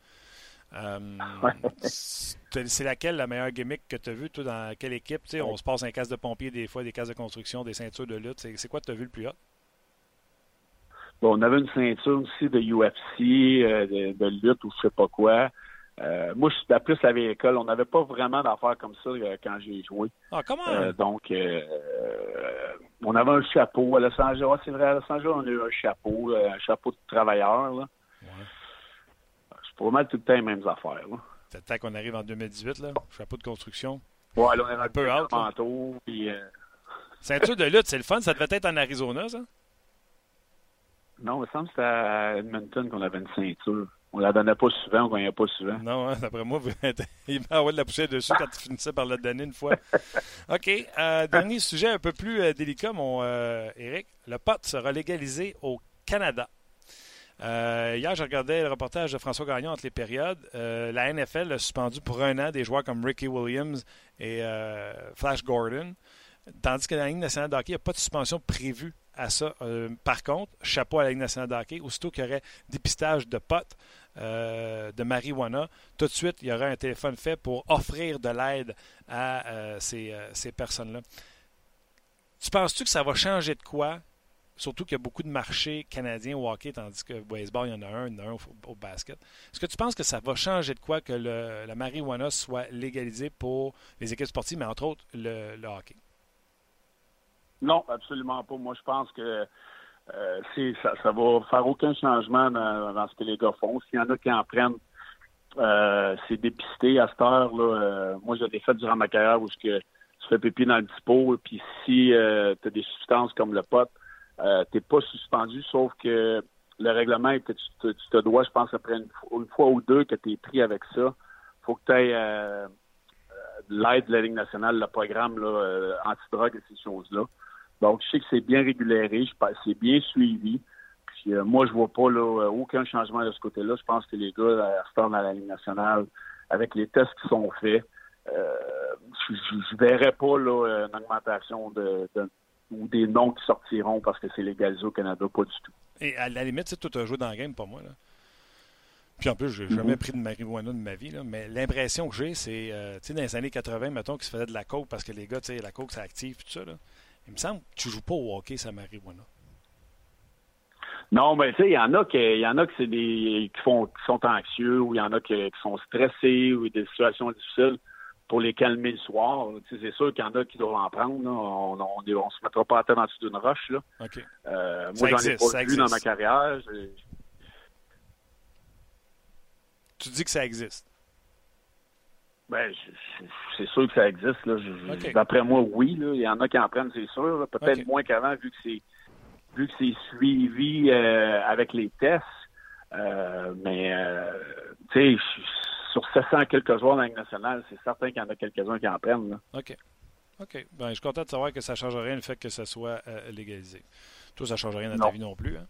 c'est laquelle la meilleure gimmick que tu as vu, toi, dans quelle équipe? On se passe un casque de pompier des fois, des casques de construction, des ceintures de lutte. C'est quoi que tu as vu le plus haut? On avait une ceinture aussi de UFC, euh, de, lutte ou je sais pas quoi. Euh, moi, je suis plus la vieille école. On n'avait pas vraiment d'affaires comme ça euh, quand j'ai joué. Ah, comment? donc, on avait un chapeau. À Los Angeles, c'est vrai, à Los Angeles, on a eu un chapeau, un chapeau de travailleur. Là. Ouais. C'est pour mal tout le temps les mêmes affaires. C'est temps qu'on arrive en 2018, là. Chapeau de construction. Ouais, là, on est un peu out. Manteau, puis, Ceinture de lutte, c'est le fun. Ça devait être en Arizona, ça? Non, il me semble que c'était à Edmonton qu'on avait une ceinture. On la donnait pas souvent, on ne gagnait pas souvent. Non, hein, d'après moi, il va avoir de la poussière dessus quand tu finissais par la donner une fois. OK. Euh, dernier sujet un peu plus euh, délicat, mon euh, Eric. Le pot sera légalisé au Canada. hier, je regardais le reportage de François Gagnon entre les périodes. la NFL a suspendu pour un an des joueurs comme Ricky Williams et Flash Gordon. Tandis que dans la Ligue nationale de hockey, il n'y a pas de suspension prévue à ça. Euh, par contre, chapeau à la Ligue nationale de hockey, aussitôt qu'il y aurait dépistage de potes, euh, de marijuana, tout de suite, il y aurait un téléphone fait pour offrir de l'aide à euh, ces, personnes-là. Tu penses-tu que ça va changer de quoi? Surtout qu'il y a beaucoup de marchés canadiens au hockey, tandis que au baseball, il y en a un, il y en a un au, basket. Est-ce que tu penses que ça va changer de quoi que le, la marijuana soit légalisée pour les équipes sportives, mais entre autres le hockey? Non, absolument pas. Moi, je pense que euh, ça, ça va faire aucun changement dans, ce que les gars font. S'il y en a qui en prennent, euh, c'est dépisté à cette heure. Là, euh, moi, j'ai fait durant ma carrière où que tu fais pipi dans le pot, puis si tu as des substances comme le pot, t'es pas suspendu, sauf que le règlement est que tu te, dois, je pense, après une, fois ou deux que tu es pris avec ça, faut que tu aies l'aide de la Ligue nationale, le programme là, anti-drogue et ces choses-là. Donc, je sais que c'est bien réguléré, c'est bien suivi. Puis, moi, je vois pas là, aucun changement de ce côté-là. Je pense que les gars à dans la Ligue nationale, avec les tests qui sont faits, euh, je ne verrais pas là, une augmentation de, ou des noms qui sortiront parce que c'est légalisé au Canada, pas du tout. Et à la limite, tout a joué dans le game, pas moi. Là. Puis en plus, j'ai n'ai jamais mhm. pris de marijuana de ma vie, là, mais l'impression que j'ai, c'est, euh, tu sais, dans les années 80, mettons, qu'ils se faisaient de la coke parce que les gars, tu sais, la coke, c'est actif, tout ça. Là. Il me semble que tu joues pas au hockey, ça marijuana. Non, mais tu sais, il y en a qui, y en a que c'est des qui font qui sont anxieux ou il y en a qui, qui sont stressés ou des situations difficiles pour les calmer le soir. C'est sûr qu'il y en a qui doivent en prendre. On ne se mettra pas à terre en dessous d'une roche. Là. Euh, moi, j'en ai pas vu dans ma carrière. Tu dis que ça existe? Ben, c'est sûr que ça existe. D'après moi, oui. Il y en a qui en prennent, c'est sûr. Peut-être moins qu'avant, vu que c'est vu que c'est suivi euh, avec les tests. Euh, mais, tu sais, sur 700 quelques joueurs dans la Ligue nationale, c'est certain qu'il y en a quelques-uns qui en prennent. OK. OK. Ben, je suis content de savoir que ça ne change rien le fait que ça soit euh, légalisé. Toi, ça ne change rien dans ta vie non plus. Hein?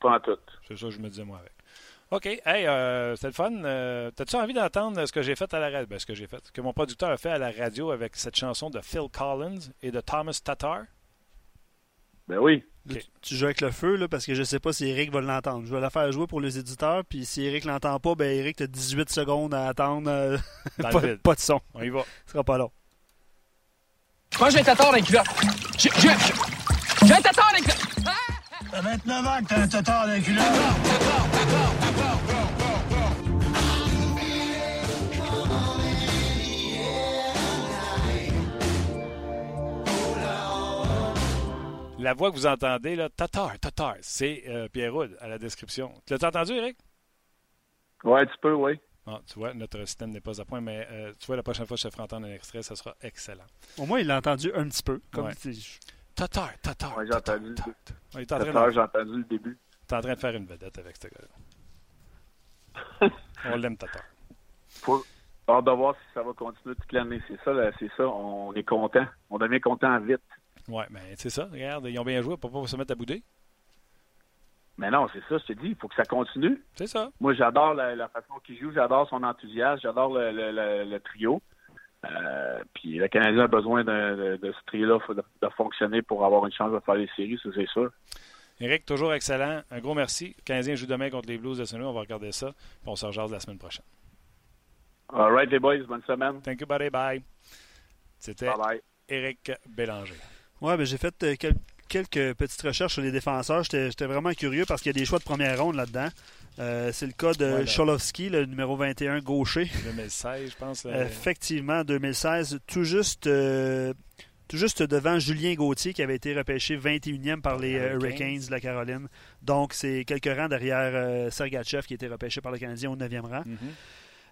Pas en tout. C'est ça que je me disais moi avec. OK. Hey, euh, c'était le fun. Euh, T'as-tu envie d'entendre ce que j'ai fait à la radio? Ben, ce que j'ai fait. Que mon producteur a fait à la radio avec cette chanson de Phil Collins et de Thomas Tatar? Ben oui. Tu joues avec le feu, là, parce que je sais pas si Eric va l'entendre. Je vais la faire jouer pour les éditeurs, puis si Eric l'entend pas, ben Eric, as 18 secondes à attendre. Euh, pas, de son. On y va. Ce sera pas long. Moi, j'ai un tatar dans les culottes. J'ai un tatar dans les culottes. Ça 29 ans que t'as un tatar dans les culottes. La voix que vous entendez, là, Tatar, Tatar, c'est euh, Pierre Roud à la description. Tu l'as entendu, Eric? Oui, tu peux, oui. Ah, tu vois, notre système n'est pas à point, mais euh, tu vois, la prochaine fois que je te ferai entendre un extrait, ça sera excellent. Au moins, il l'a entendu un petit peu. Comme Tatar, Tatar. Oui, j'ai entendu, tatar, j'ai entendu le début. Tu es en train de faire une vedette avec ce gars-là. On l'aime, Tatar. Faut hâte de voir si ça va continuer toute l'année. C'est ça, c'est ça. On est content. On devient content vite. Oui, mais c'est ça. Regarde, ils ont bien joué pour pas se mettre à bouder. Mais non, c'est ça, je te dis, il faut que ça continue. C'est ça. Moi, j'adore la, façon qu'il joue, j'adore son enthousiasme, j'adore le, trio. Euh, puis le Canadien a besoin de, ce trio-là de, fonctionner pour avoir une chance de faire les séries, ça c'est sûr. Eric, toujours excellent. Un gros merci. Le Canadien joue demain contre les Blues de saint On va regarder ça. Puis on se rejoint la semaine prochaine. All right, les boys. Bonne semaine. Thank you, buddy. Bye. C'était Eric Bélanger. Ouais, ben j'ai fait euh, quelques petites recherches sur les défenseurs. J'étais vraiment curieux parce qu'il y a des choix de première ronde là-dedans. Euh, c'est le cas de ouais, le numéro 21 gaucher. 2016, je pense. Effectivement, 2016, tout juste, euh, tout juste devant Julien Gauthier qui avait été repêché 21e par les Hurricanes de la Caroline. Donc, c'est quelques rangs derrière Sergachev qui a été repêché par le Canadien au 9e rang.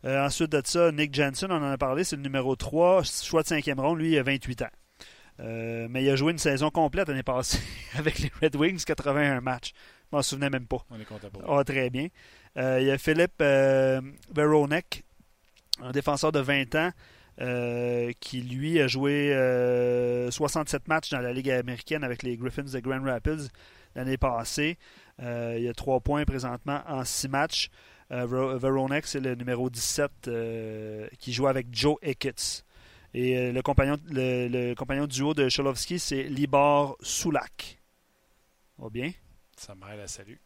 Mm-hmm. ensuite de ça, Nick Jensen, on en a parlé, c'est le numéro 3, choix de 5e ronde, lui, il a 28 ans. Euh, mais il a joué une saison complète l'année passée avec les Red Wings, 81 matchs. Je m'en souvenais même pas. On est content pour ah, Très bien. Euh, il y a Philippe euh, Veronek, un défenseur de 20 ans, qui lui a joué 67 matchs dans la Ligue américaine avec les Griffins de Grand Rapids l'année passée. il y a 3 points présentement en 6 matchs. Veronek, c'est le numéro 17 qui joue avec Joe Icketts. Et euh, le compagnon, le, compagnon duo de Cholovski, c'est Libor Soulak. Va bien? Ça mère la salut.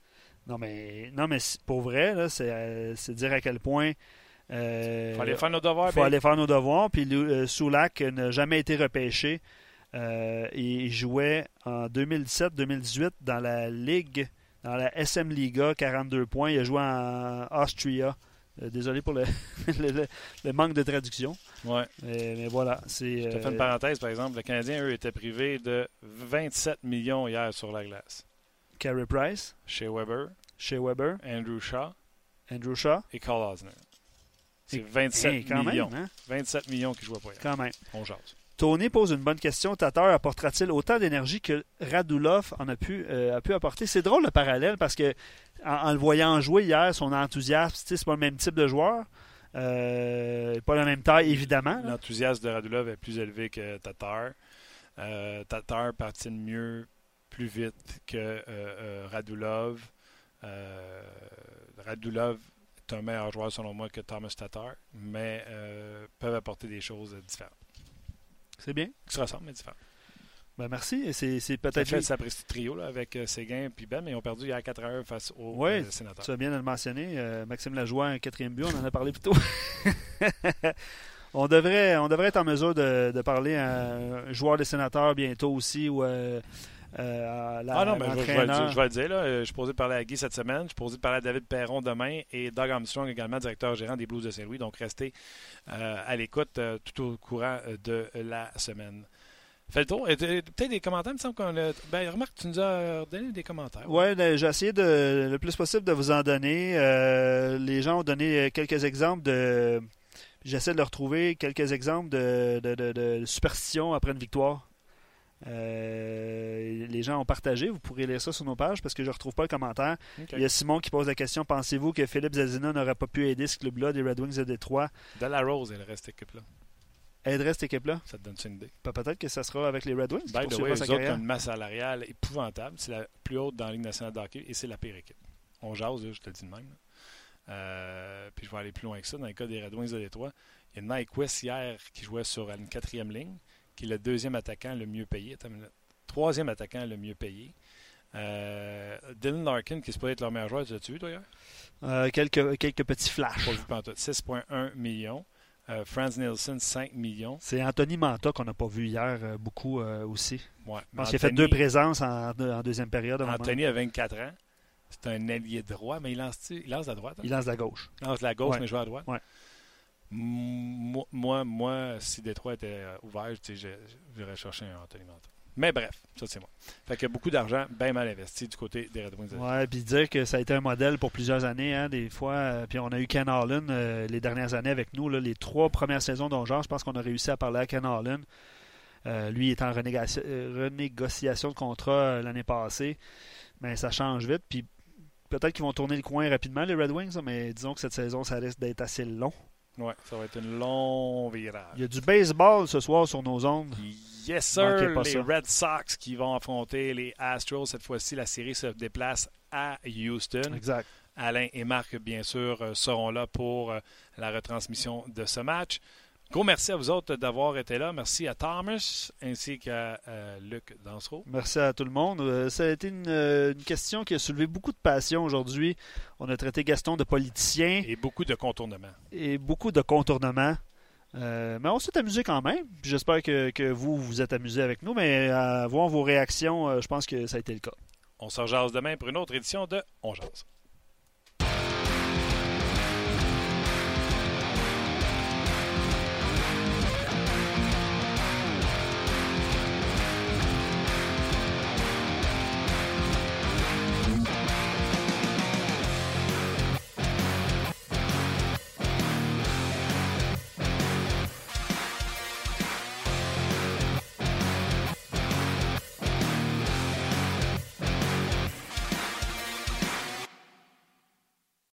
Non, mais, non, mais pour vrai, euh, c'est dire à quel point. Il euh, faut aller faire nos devoirs. faut aller faire nos devoirs. Puis Soulak n'a jamais été repêché. il jouait en 2017-2018 dans la Ligue, dans la SM Liga, 42 points. Il a joué en Austria. Euh, désolé pour le, le, manque de traduction. Ouais. Mais, voilà. Je te fais une euh, parenthèse, par exemple. Le Canadien, eux, étaient privés de 27 millions hier sur la glace. Carey Price, Shea Weber, Shea Weber, Andrew Shaw Andrew Shaw. et Carl Osner. C'est Et- 27 Hey, quand millions. même, hein? 27 millions qui jouent pas hier. Quand même. On jase. Tony pose une bonne question. Tatar apportera-t-il autant d'énergie que Radulov en a pu, euh, apporter? C'est drôle le parallèle parce que en, le voyant jouer hier, son enthousiasme, c'est pas le même type de joueur. Euh, pas la même taille, évidemment. L'enthousiasme de Radulov est plus élevé que Tatar. Euh, Tatar patine mieux, plus vite que euh, Radulov. Radulov est un meilleur joueur selon moi que Thomas Tatar, mais peuvent apporter des choses différentes. C'est bien. Qui se ressemblent, mais différentes. Ben, merci. C'est peut-être fait ce trio là, avec euh, Séguin et Ben, mais ils ont perdu hier 4 heures face aux Ouais, euh, sénateurs. Tu as bien le mentionner. Euh, Maxime Lajoie, un quatrième but, on en a parlé plus tôt. on, devrait, on devrait être en mesure de, de parler à un joueur des sénateurs bientôt aussi ou euh, la, Ah non, mais je, je vais le dire, je vais le dire, là. Euh, Je suis posé de parler à Guy cette semaine. Je suis posé de parler à David Perron demain et Doug Armstrong également, directeur gérant des Blues de Saint-Louis. Donc, restez euh, à l'écoute euh, tout au courant de la semaine. Fais le tour. Peut-être des commentaires, il me semble qu'on a. Ben, remarque, tu nous as donné des commentaires. Oui, j'ai essayé de, le plus possible de vous en donner. Euh, les gens ont donné quelques exemples de. J'essaie de leur retrouver quelques exemples de, de, de, de superstitions après une victoire. Euh, les gens ont partagé. Vous pourrez lire ça sur nos pages parce que je ne retrouve pas le commentaire. Il y a Simon qui pose la question Pensez-vous que Philippe Zazina n'aurait pas pu aider ce club-là des Red Wings de Détroit? De la Rose et le reste de l'équipe-là. Aiderait cette équipe-là? Ça te donne une idée? Pe- Peut-être que ça sera avec les Red Wings. By the way, sa autres une masse salariale épouvantable. C'est la plus haute dans la Ligue nationale de hockey et c'est la pire équipe. On jase, là, je te le dis de même. Euh, puis je vais aller plus loin que ça. Dans le cas des Red Wings de Détroit, il y a Nyquist hier qui jouait sur une quatrième ligne, qui est le deuxième attaquant le mieux payé. Attends une minute. Troisième attaquant le mieux payé. Euh, Dylan Larkin, qui est supposé être leur meilleur joueur, tu l'as-tu vu, toi, hier? Euh, quelques, quelques petits flashs. Pas vu pantoute. 6,1 millions. Euh, Franz Nielsen, 5 millions. C'est Anthony Manta qu'on n'a pas vu hier euh, beaucoup euh, aussi. Ouais. Je pense qu'il a fait deux présences en, en deuxième période. Anthony a 24 ans. C'est un ailier droit, mais il lance, il lance à droite. hein? Il lance de la gauche. Il lance de la gauche, Ouais. mais joue à droite. Ouais. Moi, moi, si Détroit était euh, ouvert, j'irais chercher un Anthony. Mais bref, ça c'est moi. Fait que beaucoup d'argent bien mal investi du côté des Red Wings. Ouais, puis dire que ça a été un modèle pour plusieurs années, hein, des fois. euh, puis on a eu Ken Holland euh, les dernières années avec nous, les trois premières saisons dont genre, je pense qu'on a réussi à parler à Ken. Euh, lui est en renégoci- renégociation de contrat l'année passée, mais ça change vite. Puis peut-être qu'ils vont tourner le coin rapidement, les Red Wings, mais disons que cette saison, ça risque d'être assez long. Ouais, ça va être une longue virage. Il y a du baseball ce soir sur nos ondes. Yes, sir! Les ça. Red Sox qui vont affronter les Astros. Cette fois-ci, la série se déplace à Houston. Exact. Alain et Marc, bien sûr, euh, seront là pour euh, la retransmission de ce match. Gros merci à vous autres d'avoir été là. Merci à Thomas ainsi qu'à euh, Luc Dansereau. Merci à tout le monde. Euh, ça a été une, euh, une question qui a soulevé beaucoup de passion aujourd'hui. On a traité Gaston de politicien Et beaucoup de contournements. et beaucoup de contournements. Euh, mais on s'est amusé quand même. J'espère que, que vous vous êtes amusé avec nous. Mais à voir vos réactions, je pense que ça a été le cas. On se rejase demain pour une autre édition de On Jase.